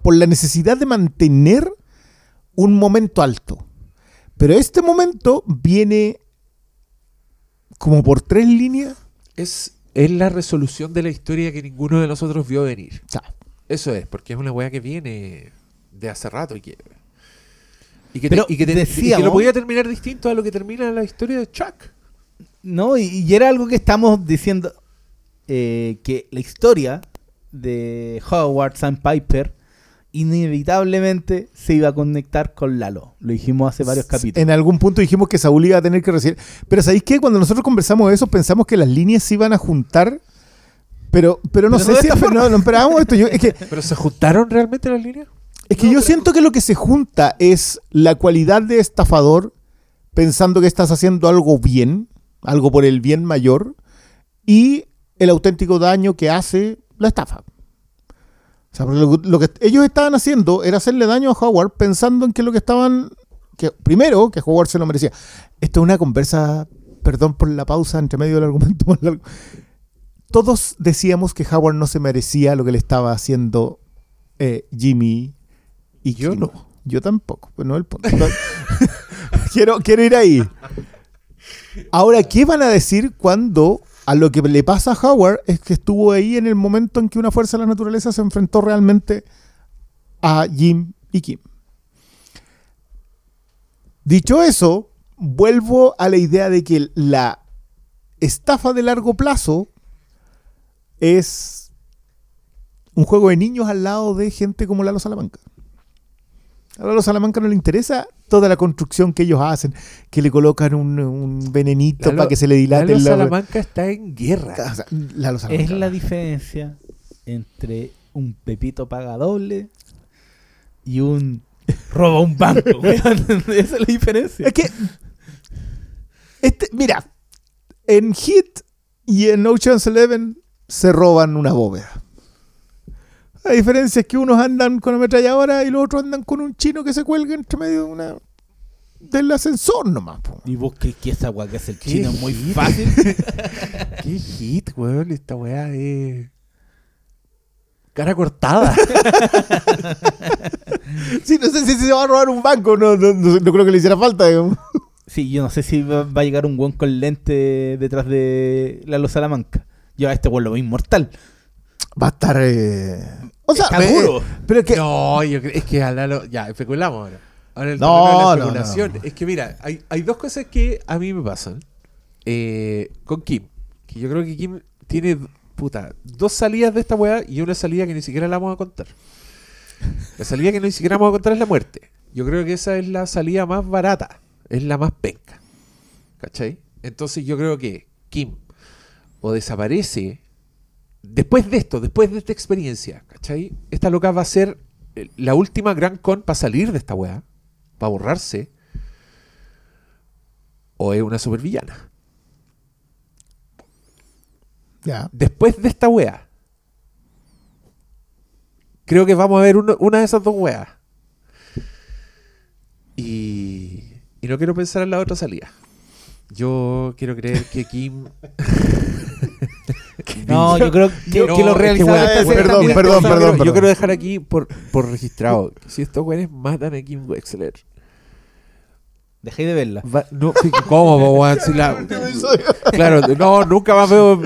por la necesidad de mantener un momento alto. Pero este momento viene como por tres líneas. Es, es la resolución de la historia que ninguno de nosotros vio venir. Eso es, porque es una weá que viene de hace rato y que... Y que, Pero te- y que te- y que lo podía terminar distinto a lo que termina la historia de Chuck. No, y, y era algo que estamos diciendo. eh, que la historia de Howard Sandpiper inevitablemente se iba a conectar con Lalo. Lo dijimos hace varios capítulos. En algún punto dijimos que Saúl iba a tener que recibir. Pero ¿sabéis qué? Cuando nosotros conversamos de eso, pensamos que las líneas se iban a juntar. Pero, pero no Pero sé no si no, no esperábamos esto. Yo- es que, ¿Pero se juntaron realmente las líneas? es que yo siento que lo que se junta es la cualidad de estafador pensando que estás haciendo algo bien, algo por el bien mayor, y el auténtico daño que hace la estafa. O sea, porque lo, lo que ellos estaban haciendo era hacerle daño a Howard pensando en que lo que estaban. que Primero, que Howard se lo merecía. Esto es una conversa, perdón por la pausa entre medio del argumento más largo. Todos decíamos que Howard no se merecía lo que le estaba haciendo eh, Jimmy y Yo no. Yo tampoco, pues no el punto. Quiero, quiero ir ahí. Ahora, ¿qué van a decir cuando a lo que le pasa a Howard es que estuvo ahí en el momento en que una fuerza de la naturaleza se enfrentó realmente a Jim y Kim. Dicho eso, vuelvo a la idea de que la estafa de largo plazo es un juego de niños al lado de gente como Lalo Salamanca. A Lalo Salamanca no le interesa toda la construcción que ellos hacen, que le colocan un, un venenito Lalo- para que se le dilate Lalo el Salamanca está en guerra. O sea, Lalo Salamanca. Es la diferencia entre un Pepito paga doble y un roba un banco. Esa es la diferencia. Es que. Este, mira, en Hit y en Ocean's Eleven se roban una bóveda. La diferencia es que unos andan con ametralladora y los otros andan con un chino que se cuelga entre medio de una del ascensor nomás. po. Y vos crees que esa weá que hace el ¿Qué chino es muy fácil. Qué hit, weón. Esta weá es. Cara cortada. Sí, no sé si se va a robar un banco, no, no, no- no creo que le hiciera falta. digamos. Sí, yo no sé si va, va a llegar un weón con lente detrás de la Luz Salamanca. Yo a este weón lo veo inmortal. Va a estar. eh, O sea, Está me- duro. pero es que. No, yo creo, es que a Lalo. Ya, especulamos ahora. Ahora el No, de la no, especulación. no. Es que mira, hay, hay dos cosas que a mí me pasan. Eh, con Kim. Que yo creo que Kim tiene, puta, dos salidas de esta weá y una salida que ni siquiera la vamos a contar. La salida que ni siquiera vamos a contar es la muerte. Yo creo que esa es la salida más barata. Es la más penca. ¿Cachai? Entonces yo creo que Kim o desaparece después de esto, después de esta experiencia, ¿cachai? Esta loca va a ser eh, la última gran con para salir de esta weá, para borrarse, o es una supervillana. Ya. Después de esta weá, creo que vamos a ver uno- una de esas dos weas. Y, y no quiero pensar en la otra salida. Yo quiero creer que Kim. No, yo creo que, No, que los realizadores perdón, perdón, perdón, Yo perdón. quiero dejar aquí por, por registrado. Si estos güeyes matan a Kim Wexler. Dejé de verla. va- no, ¿Cómo, weón? Si la- claro, no, nunca más veo.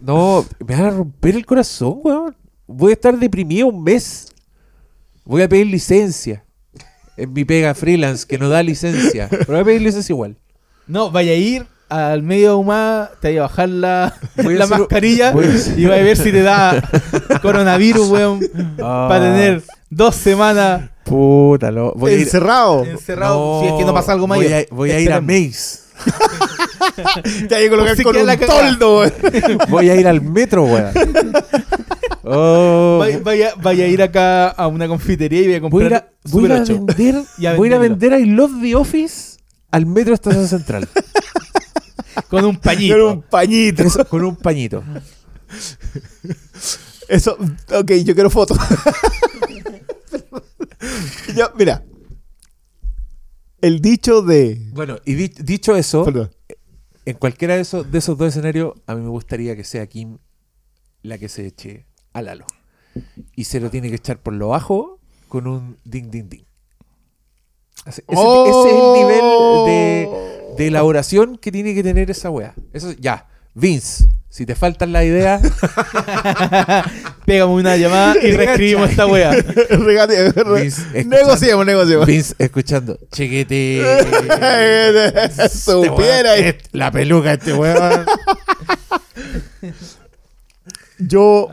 no, me van a romper el corazón, weón. Voy a estar deprimido un mes. Voy a pedir licencia. En mi pega freelance, que no da licencia. Pero voy a pedir licencia igual. No, vaya a ir al medio humano, te vaya a bajar la, Voy a la hacer- mascarilla voy a y va a ver si te da coronavirus, weón. Ah. Para tener dos semanas Puta, lo, voy a ir. Encerrado. encerrado. si es que no pasa algo voy mayor. a, voy a ir a. Maze. Te hay que colocar Por si con queda un la toldo. Voy a ir al metro, weón. Oh, Vaya, vaya, vaya a ir acá a una confitería y voy a voy a ir a, comprar voy a ir a Super 8. vender, a voy a a vender I Love the Office al metro Estación Central. Con un pañito. Con un pañito. Eso, con un pañito. Eso, ok, yo quiero foto. Ya, mira. El dicho de. Bueno, y di- dicho eso, Perdón. en cualquiera de esos, de esos dos escenarios, a mí me gustaría que sea Kim la que se eche a Lalo. Y se lo tiene que echar por lo bajo con un ding ding ding. Ese, ese- ese es el nivel de, de elaboración que tiene que tener esa wea. Eso ya, Vince, si te faltan las ideas, Pégame una llamada y reescribimos esta wea. Regate- re- Vince, escuchando- negociemos, negociemos. Vince escuchando, chequete. Supiera. Este la peluca de este weón. Yo,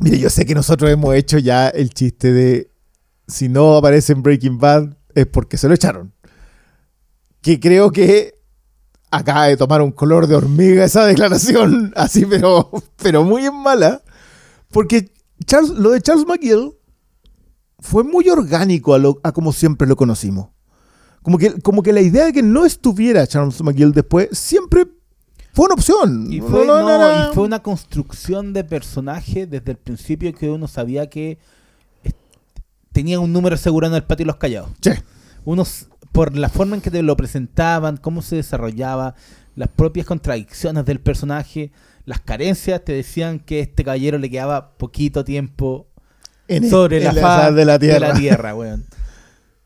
mire, yo sé que nosotros hemos hecho ya el chiste de si no aparece en Breaking Bad es porque se lo echaron. Que creo que acaba de tomar un color de hormiga esa declaración, así, pero, pero muy en mala. Porque Charles, lo de Charles McGill fue muy orgánico a, lo, a como siempre lo conocimos. Como que, como que la idea de que no estuviera Charles McGill después siempre fue una opción. y, No- fue, no- no, no era- y fue una construcción de personaje desde el principio que uno sabía que tenía un número asegurado en el patio de los callados. Che. unos por la forma en que te lo presentaban, cómo se desarrollaba, las propias contradicciones del personaje, las carencias, te decían que este caballero le quedaba poquito tiempo en- sobre la faz de la tierra. tierra, weón.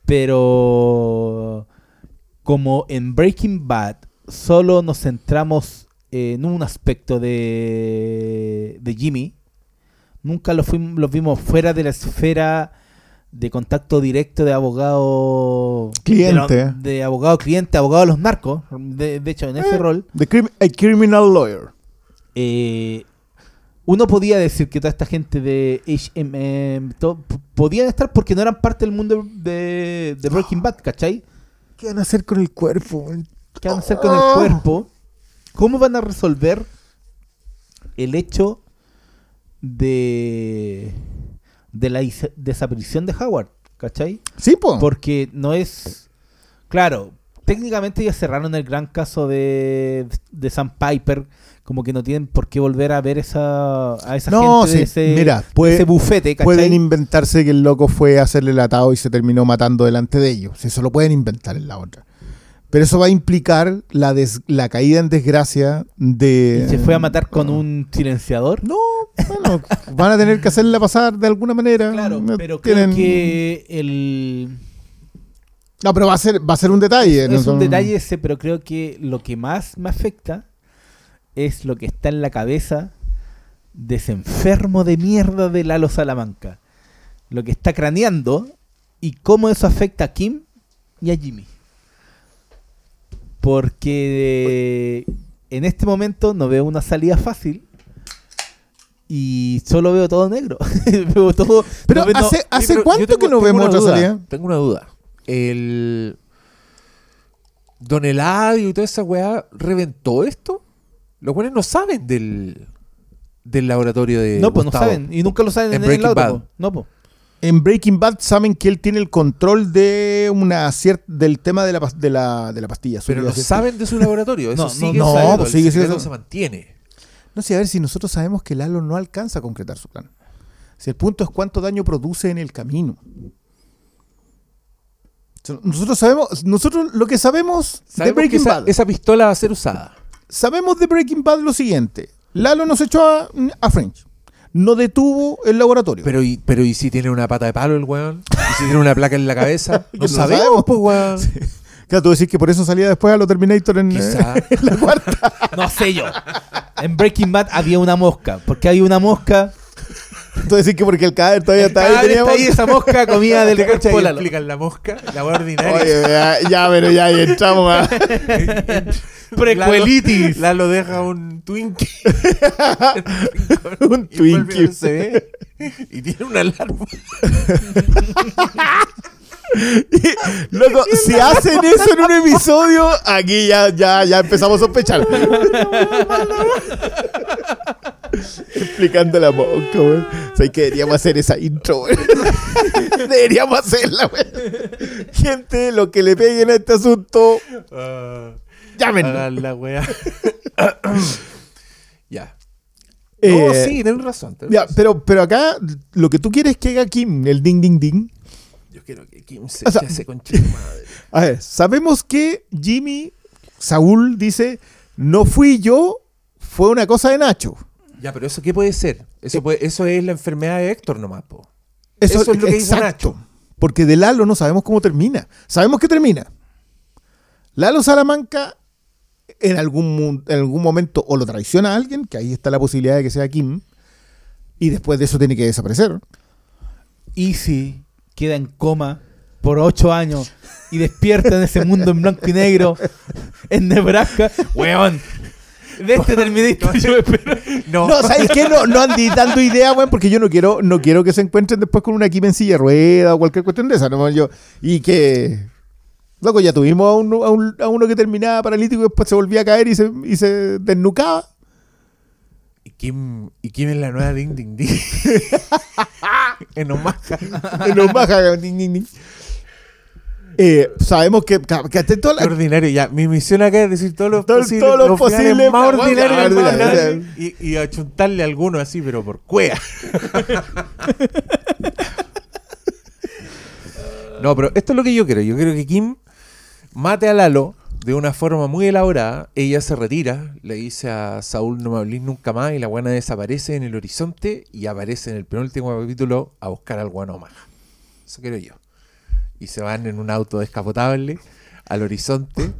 Pero como en Breaking Bad solo nos centramos en un aspecto de, de Jimmy. Nunca los, fuim- los vimos fuera de la esfera de contacto directo de abogado Cliente. de, de abogado cliente, abogado de los narcos. De, de hecho, en ese Eh. rol, crim- a criminal lawyer. eh, uno podía decir que toda esta gente de HMM podían estar porque no eran parte del mundo de, de Breaking Bad, ¿cachai? ¿Qué van a hacer con el cuerpo? ¿Qué van a hacer con el Oh. cuerpo? ¿Cómo van a resolver el hecho de, de la desaparición de Howard? ¿Cachai? Sí, po. Porque no es. Claro, técnicamente ya cerraron el gran caso de, de Sam Piper. Como que no tienen por qué volver a ver esa, a esa No, gente de sí, ese, mira, de puede- ese bufete. ¿cachai? Pueden inventarse que el loco fue a hacerle el atado y se terminó matando delante de ellos. Eso lo pueden inventar en la otra. Pero eso va a implicar la, des- la caída en desgracia de... Y se fue a matar con un silenciador. No, bueno, van a tener que hacerla pasar de alguna manera. Claro, No pero tienen- creo que el, No, pero va a ser, va a ser un detalle. ¿no? es un detalle ese, pero creo que lo que más me afecta es lo que está en la cabeza de ese enfermo de mierda de Lalo Salamanca. Lo que está craneando y cómo eso afecta a Kim y a Jimmy. Porque en este momento no veo una salida fácil y solo veo todo negro. veo todo. Pero no hace, ¿hace pero cuánto tengo- que no vemos otra duda, salida? Tengo una duda. El. Don Eladio y toda esa weá reventó esto. Los buenos no saben del, del laboratorio de. no, pues no saben. Y nunca lo saben En en, el po. No, pues. En Breaking Bad saben que él tiene el control de una cierta del tema de la, de la, de la pastilla. Pero no saben de su laboratorio. Eso No, no, sigue no, secreto, pues sigue siendo- se mantiene. No sé, a ver si nosotros sabemos que Lalo no alcanza a concretar su plan. Si el punto es cuánto daño produce en el camino. So- Nosotros sabemos, nosotros lo que sabemos, de que Breaking esa, Bad, esa pistola va a ser usada. sabemos de Breaking Bad lo siguiente. Lalo nos echó a, a French. No detuvo el laboratorio. Pero y, pero ¿y si tiene una pata de palo el weón? ¿Y si tiene una placa en la cabeza? No no sabemos, sabemos. pues weón. claro, tú decís que por eso salía después a los Terminator en, eh, Quizá. en la cuarta. No sé yo. En Breaking Bad había una mosca. Porque hay una mosca. Tú decís que porque el cadáver todavía está ahí. Cada vez teníamos- está ahí esa mosca comida del cuerpo de Y Lalo. explican la mosca, la ordinaria. Oye, ya, ya, pero ya ahí entramos a... Precuelitis. Lalo deja un Twinkie. Un Y Twinkie. CD Y tiene una alarma. Loco, si hacen eso en un episodio, aquí ya, ya, ya empezamos a sospechar. Explicando la mosca, weón. O sea, que deberíamos hacer esa intro, weón. Deberíamos hacerla, weón. Gente, lo que le peguen a este asunto, llámenos. Hagan la weá. ya. Eh, no, sí, tenés razón. tenés Ya, razón. pero, pero acá lo que tú quieres es que haga Kim, el ding ding ding. Yo quiero que Kim se O sea- concha de madre. A ver, sabemos que Jimmy, Saúl dice, no fui yo, fue una cosa de Nacho. Ya, pero ¿eso qué puede ser? Eso, puede- eso es la enfermedad de Héctor nomás, po. Eso, Eso es lo que dice exacto. Nacho. Porque de Lalo no sabemos cómo termina. Sabemos que termina. Lalo Salamanca en algún, mu- en algún momento o lo traiciona a alguien, que ahí está la posibilidad de que sea Kim, y después de eso tiene que desaparecer. Easy queda en coma por ocho años y despierta en ese mundo en blanco y negro en Nebraska. Weón. De este Terminator yo me espero. No, No, ¿sabes qué? No, no andi dando idea, weón, porque yo no quiero, no quiero que se encuentren después con una Kim en silla de rueda o cualquier cuestión de esa. ¿no? Yo, y que. Loco, ya tuvimos a uno, a, un- a uno que terminaba paralítico y después se volvía a caer y se, y se desnucaba. ¿Y Kim, ¿Y Kim es la nueva Ding Ding Ding? en Omaha. En los baja, ding, ding, ding. Eh, sabemos que, que, toda la- ordinario. Ya, mi misión acá es decir todos los Todo- posibles, todo lo posible, más weón, ordinarios ya, más ordinario, y, y achuntarle a alguno así, pero por cuea. no, pero esto es lo que yo quiero. Yo quiero que Kim mate a Lalo de una forma muy elaborada. Ella se retira, le dice a Saúl no me hablís nunca más y la buena desaparece en el horizonte y aparece en el penúltimo capítulo a buscar al guano Omaha. Eso quiero yo. Y se van en un auto descapotable al horizonte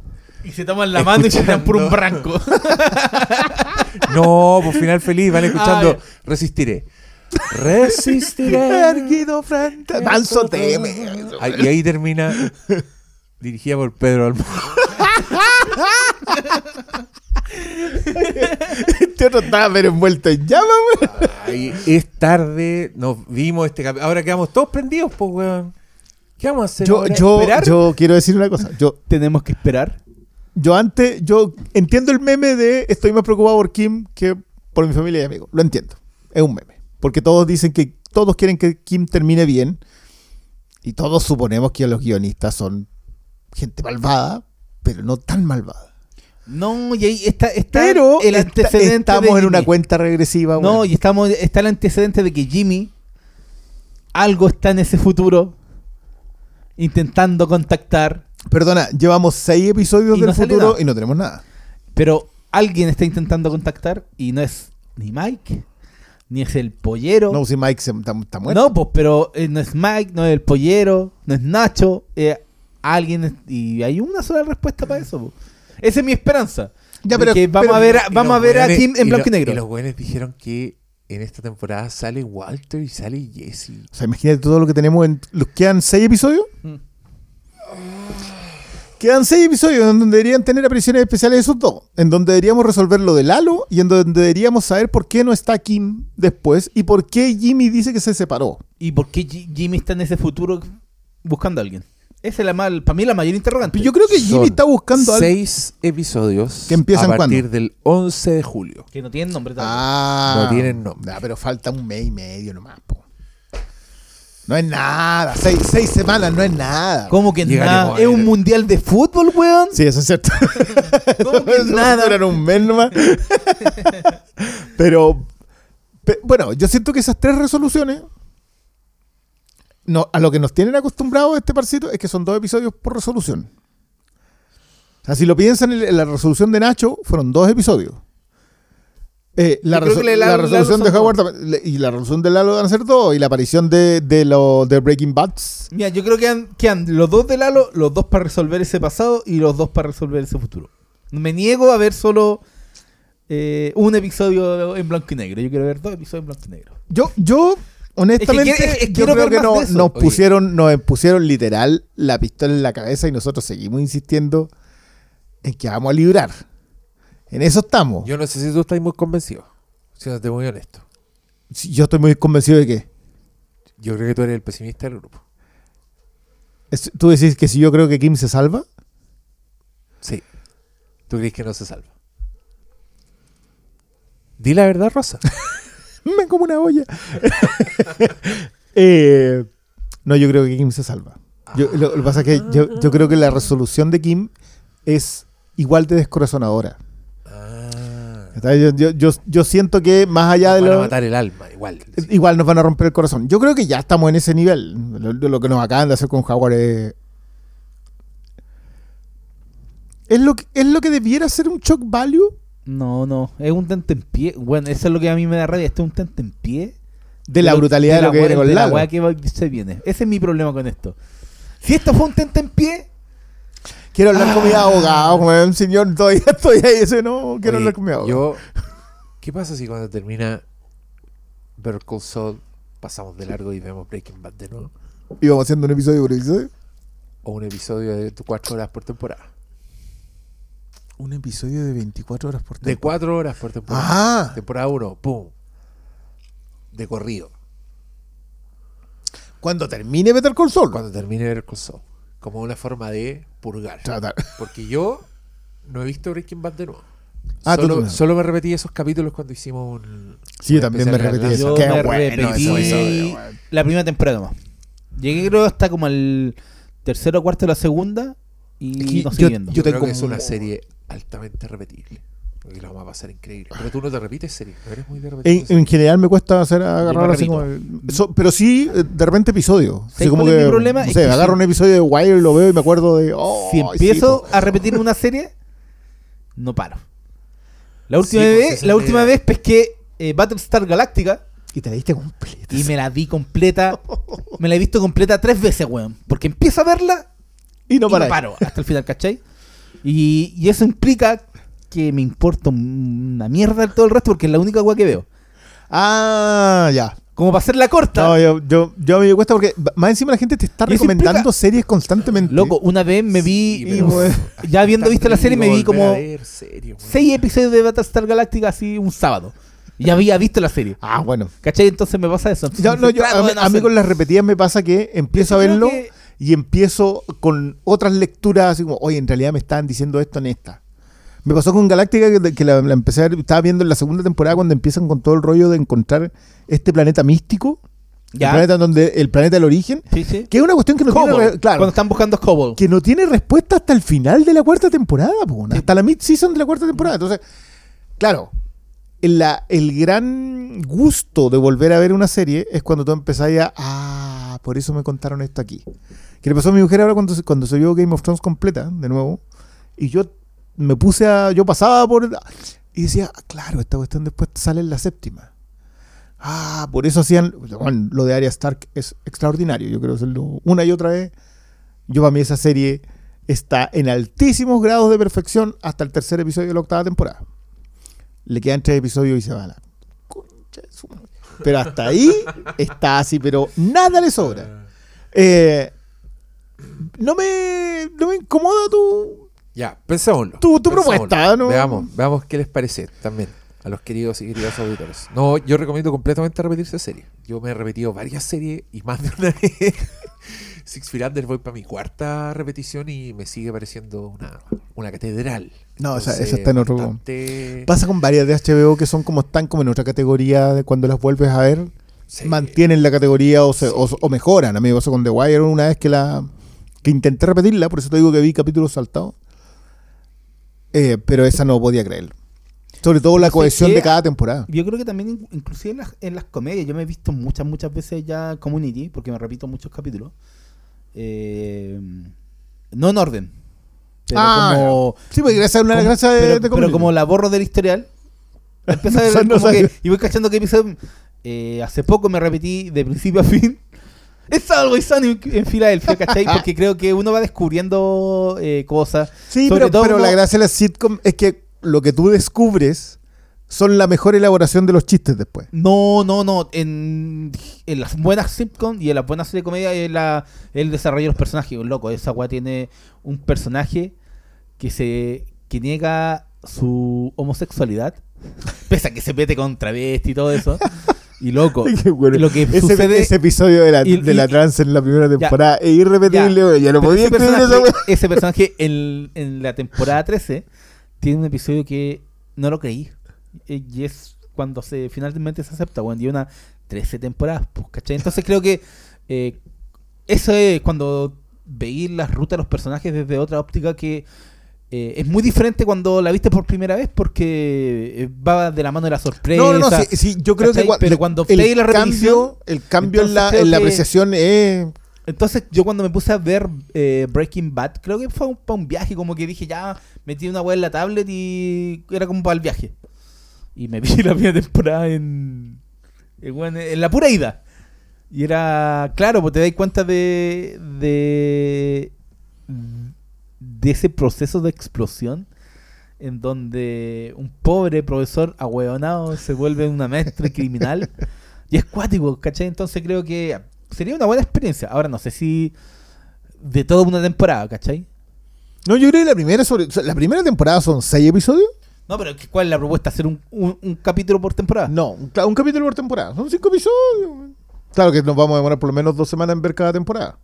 Y se toman la mano y se tiran por un branco. No, pues final feliz, van escuchando Ay. Resistiré. Resistiré. Erguido frente. Manso teme. Ah, Y ahí termina dirigida por Pedro Almodóvar. Este otro estaba pero envuelto en llamas, weón. Es tarde, nos vimos este. Ahora quedamos todos prendidos, pues, weón. ¿Qué vamos a hacer? Yo, ahora? yo, ¿Esperar? yo quiero decir una cosa. Yo, Tenemos que esperar. yo antes, yo entiendo el meme de estoy más preocupado por Kim que por mi familia y amigos. Lo entiendo. Es un meme. Porque todos dicen que todos quieren que Kim termine bien. Y todos suponemos que los guionistas son gente malvada, pero no tan malvada. No, y ahí está, está Pero el está- antecedente. estamos de en una cuenta regresiva. No, weón. y estamos, está el antecedente de que Jimmy algo está en ese futuro intentando contactar, Perdona, llevamos seis episodios Y del no futuro nada. y no tenemos nada. pero alguien está intentando contactar y no es ni Mike, ni es el pollero. No, si Mike se- está, muerto. No, pues, pero eh, no es Mike, no es el pollero, no es Nacho, eh, alguien es- y hay una sola respuesta para eso. po. Esa es mi esperanza. Ya, pero- que vamos pero- a ver, a, vamos a ver a Kim en blanco y lo- negro. Y los güeyes dijeron que en esta temporada sale Walter y sale Jesse. O sea, imagínate todo lo que tenemos en. ¿Los quedan seis episodios? Mm. Quedan seis episodios en donde deberían tener apariciones especiales esos dos. En donde deberíamos resolver lo de Lalo y en donde deberíamos saber por qué no está Kim después y por qué Jimmy dice que se separó. ¿Y por qué Ji- Jimmy está en ese futuro buscando a alguien? Esa es la mal, para mí la mayor interrogante. Pero yo creo que Jimmy Son está buscando algo. seis episodios ¿Que empiezan a partir cuándo? del 11 de julio. que no tienen nombre todavía. Ah, No tienen nombre. Ah, pero falta un mes y medio nomás. po. No es nada. Seis, seis semanas no es nada. ¿Cómo que Llegaremos nada? ¿Es un mundial de fútbol, weón? Sí, eso es cierto. ¿Cómo que nada? duran un mes nomás. Pero, pe- bueno, yo siento que esas tres resoluciones, no, a lo que nos tienen acostumbrados este parcito es que son dos episodios por resolución. O sea, si lo piensan, en la resolución de Nacho fueron dos episodios. Eh, la, que resolución Lalo de Howard y la resolución de Lalo van a ser dos y la aparición de, de, lo, de Breaking Bad Mira, yo creo que han, quedan los dos de Lalo, los dos para resolver ese pasado y los dos para resolver ese futuro. Me niego a ver solo eh, un episodio en blanco y negro. Yo quiero ver dos episodios en blanco y negro. Yo, yo honestamente, Es que quiero- es que yo creo ver que no- nos pusieron, nos pusieron literal la pistola en la cabeza y nosotros seguimos insistiendo en que vamos a librar. En eso estamos. Yo, no sé si tú estás muy convencido, siéndote muy honesto. yo estoy muy convencido de que Yo creo que tú eres el pesimista del grupo. tú decís que si yo creo que Kim se salva, Sí. ¿Tú crees que no se salva? Di la verdad, Rosa. como una olla. Eh, no, yo creo que Kim se salva. Yo- lo, lo que pasa es que yo, yo creo que la resolución de Kim es igual de descorazonadora. Ah. Yo, yo, yo, siento que más allá de Van a lo... matar el alma, igual. Igual nos van a romper el corazón. Yo creo que ya estamos en ese nivel. Lo, lo que nos acaban de hacer con Jaguar es. ¿Es lo, que, ¿Es lo que debiera ser un shock value No, no, es un tente en pie. Bueno, eso es lo que a mí me da rabia. Este es un tente en pie. de la brutalidad de, lo que viene con de la wea que se viene. Ese es mi problema con esto. Si esto fue un tente en pie, Quiero hablar con mi abogado, weón, señor. Todavía estoy ahí. Ese no, quiero hablar con mi abogado. Yo, ¿Qué pasa si cuando termina Better Saul pasamos de largo y vemos Breaking Bad de nuevo? Íbamos haciendo un episodio por episodio. O un episodio de cuatro horas por temporada. Un episodio de 24 horas por De temporada. cuatro horas por temporada. Ah, Temporada 1, pum. De corrido. cuando termine Better Call Saul. Cuando termine Better Call Saul. Como una forma de purgar. Tratar. Porque yo no he visto Breaking Bad de nuevo. Ah, tú solo, no. solo me repetí esos capítulos cuando hicimos un. Sí, yo también me repetí de eso. Qué me bueno repetí la primera temporada más. Llegué creo hasta como al tercero o cuarto de la segunda y que no yo-. Yo, tengo que es un- una serie altamente repetible. Porque la vamos a pasar increíble. Pero tú no te repites series. No eres muy de repetir. En, en general me cuesta hacer agarrar así como eso- pero sí eh, de repente episodios así ¿Sabes como que mi problema? no Es sé, que agarro si- un episodio de Wire lo veo y me acuerdo de oh, si sí, empiezo a repetir una serie, no paro. La última, Sí, pues, vez, la última vez pesqué eh, Battlestar Galactica y te la diste completa y me la vi completa. me la he visto completa tres veces, weón. Porque empiezo a verla y no y no paro hasta el final, ¿cachai? Y, y eso implica que me importa una mierda todo el resto porque es la única weá que veo. Ah, ya. Como para hacer la corta. No, yo, yo, yo me di cuenta porque más encima la gente te está recomendando implica- series constantemente. Loco, una vez me vi, Sí, Y, pero- weón, ya habiendo visto la serie, me vi como ver seis episodios de Battlestar Galactica así un sábado. Y ya había visto la serie. Ah, bueno. ¿Cachai? Entonces me pasa eso. Ya, no, yo, a, mí- de no a mí hacer- con las repetidas me pasa que empiezo a verlo que- y empiezo con otras lecturas así como, oye, en realidad me estaban diciendo esto en esta. Me pasó con Galáctica que, que la, la empecé a ver, estaba viendo en la segunda temporada cuando empiezan con todo el rollo de encontrar este planeta místico, Ya. el planeta donde el planeta del origen, Sí, sí. que es una cuestión que no tiene Cobol. re- claro, Cuando están buscando Cobol. que no tiene respuesta hasta el final de la cuarta temporada, po, hasta la mid-season de la cuarta temporada. Entonces, claro, el, la- el gran gusto de volver a ver una serie es cuando tú empezás a, ah, por eso me contaron esto aquí. Que le pasó a mi mujer ahora cuando se, vio Game of Thrones completa, de nuevo, y yo me puse a, yo pasaba por, y decía, ah, claro, esta cuestión después sale en la séptima. Ah, por eso hacían, bueno, lo de Arya Stark es extraordinario, yo creo hacerlo una y otra vez. Yo para mí esa serie está en altísimos grados de perfección hasta el tercer episodio de la octava temporada. Le quedan tres episodios y se va a la concha de su madre. Pero hasta ahí está así, pero nada le sobra. Eh, no me, no me incomoda tu, Ya, pensémoslo. Tu- tu Pensémoslo. propuesta, ¿no? Veamos, veamos qué les parece también a los queridos y queridas auditores. No, yo recomiendo completamente repetirse serie. Yo me he repetido varias series y más de una vez. Six Feet Under voy para mi cuarta repetición y me sigue pareciendo una, una catedral. No, esa- Entonces, esa está en otro- bastante- Pasa con varias de HBO que son como están como en otra categoría de cuando las vuelves a ver. Sí. mantienen la categoría o, se- Sí. o, o mejoran. A mí me pasó con The Wire una vez que la que intenté repetirla, por eso te digo que vi capítulos saltados. Eh, pero esa no podía creerlo. Sobre todo la cohesión de cada temporada. Yo creo que también, in- inclusive en las, en las comedias, yo me he visto muchas, muchas veces ya Community, porque me repito muchos capítulos. Eh, no en orden. Pero Ah, como, Sí, porque gracias a una como- gracia de, pero, de pero como la borro del historial, empiezo a ver no como que, y voy cachando que episodio. eh, hace poco me repetí de principio a fin. Es algo Sunny en, Filadelfia, ¿cachai? Porque creo que uno va descubriendo eh, cosas. Sí, sobre pero, todo pero la gracia de la sitcom es que lo que tú descubres son la mejor elaboración de los chistes después. No, no, no. En, en las buenas sitcom y en las buenas series de comedia es la, el desarrollo de los personajes. Loco, esa weá tiene un personaje que se que niega su homosexualidad, pese a que se mete con travesti y todo eso. Y loco, bueno. lo que ese, sucede... ese episodio de la, y- de y- la trance en la primera Ya. temporada es irrepetible. güey. Ya no podía ese personaje, ese personaje en, en la temporada 13 tiene un episodio que no lo creí. Eh, Y es cuando se finalmente se acepta, bueno, y una 13 temporadas, pues, ¿cachai? Entonces creo que eh, eso es cuando veí las rutas de los personajes desde otra óptica que eh, es muy diferente cuando la viste por primera vez porque eh, va de la mano de la sorpresa. No, no, no, sí, sí, yo creo que ¿cachai? cua- Pero cuando el la cambio, el cambio en la, en la apreciación es Entonces yo cuando me puse a ver eh, Breaking Bad, creo que fue para un viaje, como que dije ya, metí una web en la tablet y era como para el viaje. Y me vi la primera temporada en, en, la pura ida. Y era, claro, pues te das cuenta de, de, de ese proceso de explosión en donde un pobre profesor ahueonado se vuelve una maestra criminal y es cuático, ¿cachai? Entonces creo que sería una buena experiencia. Ahora no sé si de toda una temporada, ¿cachai? No, yo creo que la primera sobre, o sea, la primera temporada son seis episodios. No, pero ¿cuál es la propuesta? ¿Hacer un, un- un capítulo por temporada? No, un, un capítulo por temporada. Son cinco episodios. Claro que nos vamos a demorar por lo menos dos semanas en ver cada temporada.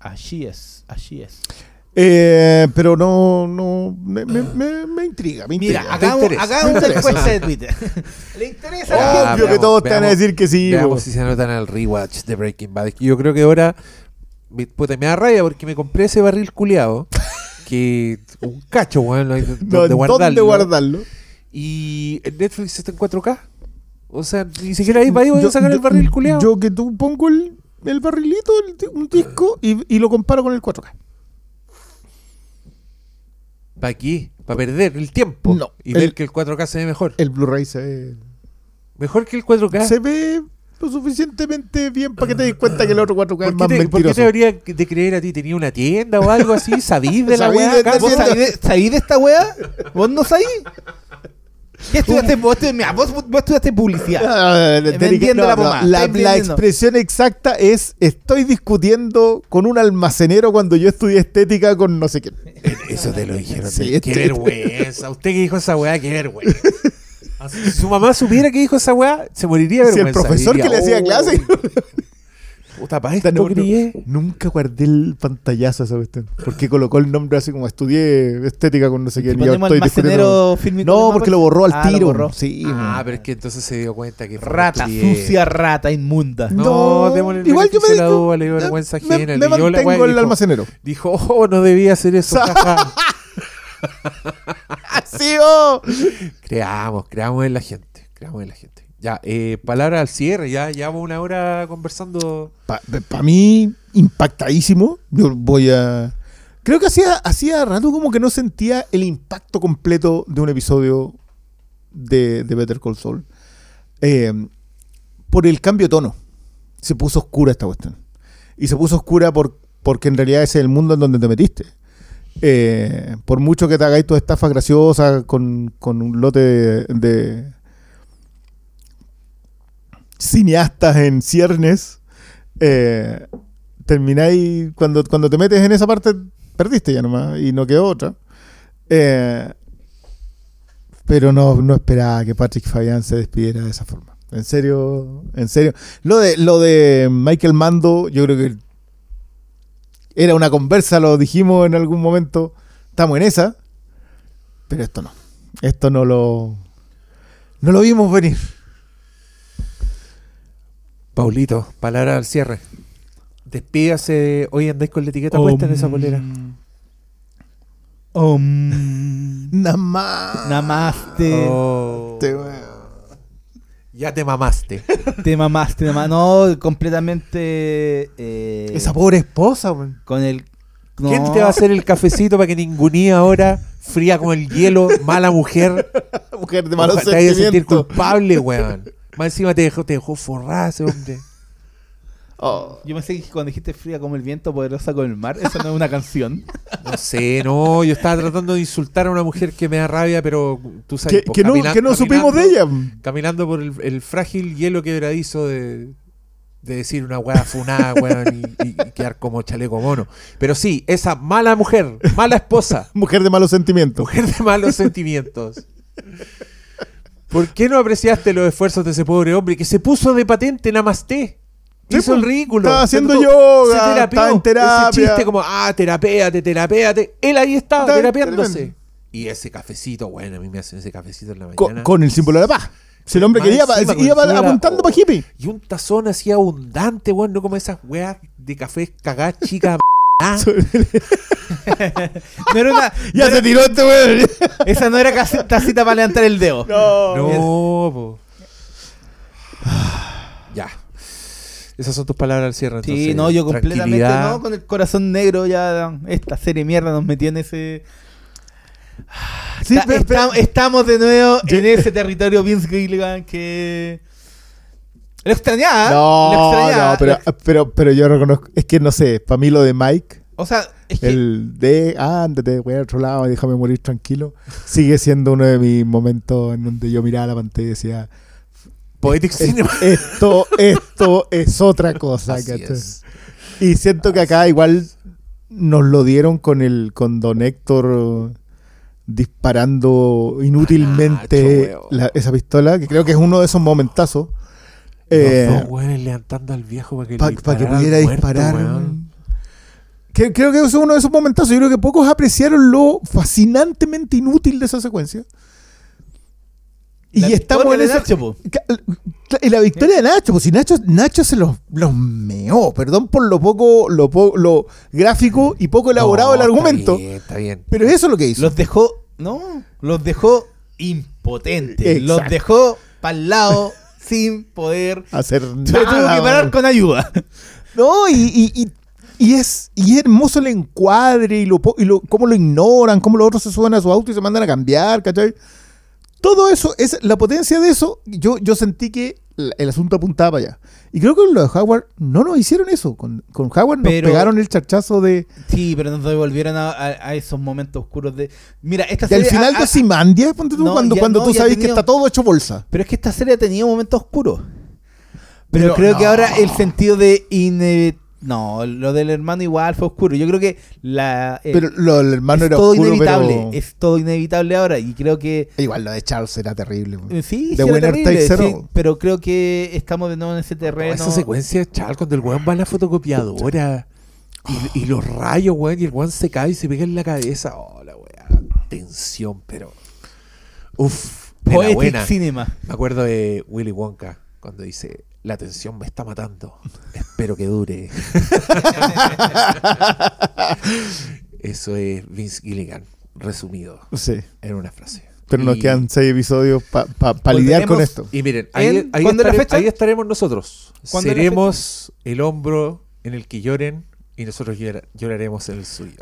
Así es, así es. Eh, pero no, no, me, me, me, me intriga, me intriga. Mira, hagamos, interesa, hagamos una encuesta de Twitter. ¿Le interesa? Gente? Obvio que veamos, todos te van a veamos, decir que sí. Veamos si se anotan al rewatch de Breaking Bad. Yo creo que ahora me, puta, me da raya porque me compré ese barril culiado. que un cacho, weón, no hay No, donde guardarlo. ¿Dónde guardarlo? Y en Netflix está en 4K. O sea, ni siquiera ahí va a sacar yo- el barril culiado. Yo que tú pongo el, el barrilito, el un disco, y, y lo comparo con el 4K. ¿Para qué? ¿Para perder el tiempo? No, Y el- ver que el 4K se ve mejor. El Blu-ray se, Mejor que el 4K. se ve lo suficientemente bien para que te des cuenta que el otro 4K es ¿Por más te, por qué te habría de creer a ti? ¿Tenía una tienda o algo así? ¿Sabís de la ¿Sabís weá? de, sabís de esta weá? ¿Vos no sabís? ¿Qué estudiaste? Vos, estu- mira, vos, vos estudiaste publicidad. Vendiendo la pomada, la, expresión exacta es estoy discutiendo con un almacenero cuando yo estudié estética con no sé qué. Eso te lo dijeron. Sí, qué este- vergüenza. Usted que dijo esa weá, qué vergüenza. Si su mamá supiera que dijo esa weá, se moriría de Si el vergüenza. profesor Diría, que le hacía "Oh, clase Puta, para esto No, crié". nunca guardé el pantallazo esa cuestión. Porque colocó el nombre así como estudié estética con no sé qué. Y yo estoy discutiendo- No, porque lo borró al Ah, tiro. borró. Sí, Ah, pero es que entonces se dio cuenta que fue Rata, sucia rata, inmunda. No, No, igual yo me la duda, le dio vergüenza me, ajena. me leyó la mantengo y el dijo- almacenero. Dijo, oh, no debía hacer eso. jaja". ¡Así, oh! creamos, creamos en la gente. Creamos en la gente. Ya, eh, palabra al cierre. Ya llevamos una hora conversando. Para mí, impactadísimo. Yo voy a. Creo que hacía, hacía rato como que no sentía el impacto completo de un episodio de, Better Call Saul. Eh, por el cambio de tono. Se puso oscura esta cuestión. Y se puso oscura por, porque en realidad ese es el mundo en donde te metiste. Eh, por mucho que te hagáis tu estafa graciosa con, con un lote de cineastas en ciernes, eh, termináis, cuando, cuando te metes en esa parte, perdiste ya nomás y no quedó otra. Eh, pero no, no esperaba que Patrick Fabián se despidiera de esa forma. En serio, en serio. Lo de, lo de Michael Mando, yo creo que era una conversa, lo dijimos en algún momento. Estamos en esa. Pero esto no. Esto no lo. No lo vimos venir. Paulito, palabra al cierre. Despídase. Hoy andáis con la etiqueta puesta en esa polera. Namaste. Oh, Te- weón. ya te mamaste. Te mamaste. No, completamente. eh, Esa pobre esposa, weón. Con el. no. ¿Quién te va a hacer el cafecito para que ningunía ahora, fría como el hielo, mala mujer? Mujer de malos te vayas a sentir culpable, weón. Más encima te dejó, te dejó forrada ese hombre. Oh. Yo pensé que cuando dijiste fría como el viento, poderosa como el mar, esa no es una canción. No sé, no, yo estaba tratando de insultar a una mujer que me da rabia, pero tú sabes. Que, pues, no, que no supimos de ella. Caminando por el, el frágil hielo quebradizo de, de decir una weá funada, weón, y, y- y quedar como chaleco mono. Pero sí, esa mala mujer, mala esposa, Mujer de malos sentimientos. mujer de malos sentimientos. ¿Por qué no apreciaste los esfuerzos de ese pobre hombre que se puso de patente Namaste? Sí, Hizo el pues, ridículo. estaba Se haciendo trató- yoga, se terapió. estaba en terapia. Ese chiste como, ah, terapéate, terapéate. Él ahí estaba terapiándose. terapiando. Y ese cafecito, bueno, a mí me hacen ese cafecito en la mañana. con el símbolo de la paz. Si el hombre quería, encima, iba apuntando para hippie. Y un tazón así abundante, weón, no como esas weas de café cagadas chicas. ah. No era una. Ya no se era- tiró este weón. esa no era tacita para levantar el dedo. No. No, po. Ya. Esas son tus palabras al cierre. Sí, no, yo completamente no, con el corazón negro ya esta serie mierda nos metió en ese... Sí, Está- pero- pero- estam- estamos de nuevo Yo- en ese territorio Vince Gilligan que... Lo extrañaba, lo No, extrañaba. no, pero, pero, pero yo reconozco. Es que no sé, para mí lo de Mike, O sea, es que... el de ándate, voy a otro lado, déjame morir tranquilo, sigue siendo uno de mis momentos en donde yo miraba la pantalla y decía: Poetic "Es- Cinema. Esto, esto es otra cosa. Es. Y siento que acá igual nos lo dieron con el con Don Héctor disparando inútilmente la- esa pistola, que creo que es uno de esos momentazos. Eh, Los dos levantando al viejo para que, le pudiera muerto, disparar. weón. Que- creo que es uno de esos momentazos. Yo creo que pocos apreciaron lo fascinantemente inútil de esa secuencia. Y la estamos en Nacho, Y la victoria de Nacho, pues si Nacho, Nacho se los, los meó, perdón por lo poco, lo, po- lo gráfico y poco elaborado No, el argumento. Está bien, está bien. Pero eso es lo que hizo. Los dejó... No, los dejó impotentes. Exacto. Los dejó para el lado sin poder... hacer Se tuvo nada, que parar con ayuda. No, y, y, y, y es, y es hermoso el encuadre y, lo, y lo, cómo lo ignoran, cómo los otros se suben a su auto y se mandan a cambiar, ¿cachai? Todo eso, es la potencia de eso, yo, yo sentí que el asunto apuntaba para allá. Y creo que con lo de Howard no nos hicieron eso. Con, con Howard nos Pero- pegaron el charchazo de. Sí, pero nos devolvieron a, a- a esos momentos oscuros de. Mira, esta Y al serie. final ha- de Simandia, ponte tú, No, cuando, ya- cuando no, tú sabes que está todo hecho bolsa. Pero es que esta serie ha tenido momentos oscuros. Pero, Pero creo que ahora el sentido de ine- No, lo del hermano igual fue oscuro. Yo creo que la. eh, Pero lo del hermano es era todo oscuro, inevitable. pero- Es todo inevitable ahora. Y creo que. Igual lo de Charles era terrible. eh, Sí, De sí era terrible, sí, pero creo que estamos de nuevo en ese No, terreno. esa secuencia, chaval, cuando el weón va a la fotocopiadora y, y los rayos, weón, y el weón se cae y se pega en la cabeza. Oh, la weá. Tensión, pero. Uf, de la Poetic buena. Cinema. Me acuerdo de Willy Wonka cuando dice: La tensión me está matando. Espero que dure. Eso es Vince Gilligan, resumido Sí. en una frase. Pero nos quedan seis episodios para lidiar con esto. Y miren, ahí, ¿En- ahí cuándo es la fecha? ahí estaremos nosotros. ¿Cuándo es la Seremos el hombro en el que lloren y nosotros llora- lloraremos en el suyo.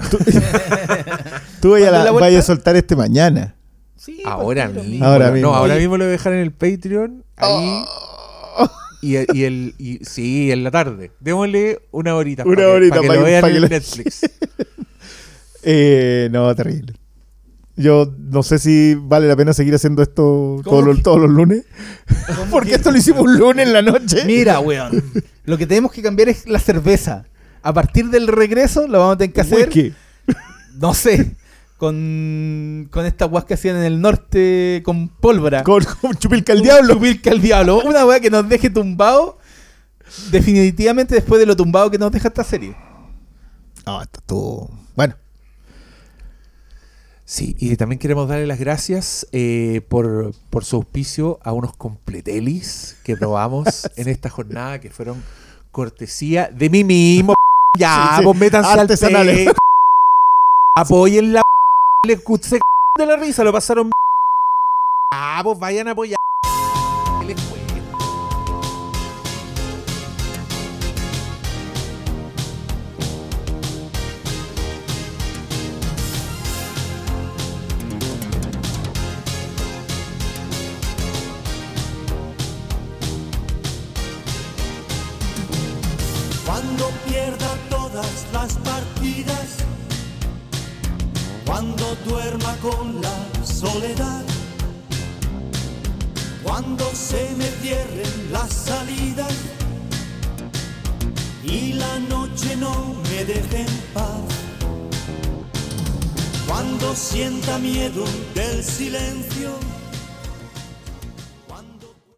Tú vayas a, soltar este mañana. Sí, ahora mismo. Ahora no, mismo. ahora Oye. mismo lo voy a dejar en el Patreon. Ahí. Oh. Y, y el y, sí, en la tarde. Démosle una horita. Una para que- horita para que, lo vean para que en Netflix. Eh, no, terrible. Yo no sé si vale la pena seguir haciendo esto todos los, todos los lunes. ¿Cómo Porque que? esto lo hicimos un lunes en la noche. Mira, weón. Lo que tenemos que cambiar es la cerveza. A partir del regreso lo vamos a tener que hacer. Whisky. No sé. Con, con estas weas que hacían en el norte con pólvora. Con, con Chupilca el Diablo. Chupilca el diablo. Una wea que nos deje tumbado. Definitivamente después de lo tumbado que nos deja esta serie. No, esto estuvo. Bueno, Sí, y también queremos darle las gracias eh, por, por su auspicio a unos completelis que probamos en esta jornada que fueron cortesía de mí mismo. Ya, Sí, sí. pues métanse al. Apoyen la le se de la risa, lo pasaron. Ah, pues vayan a apoyar.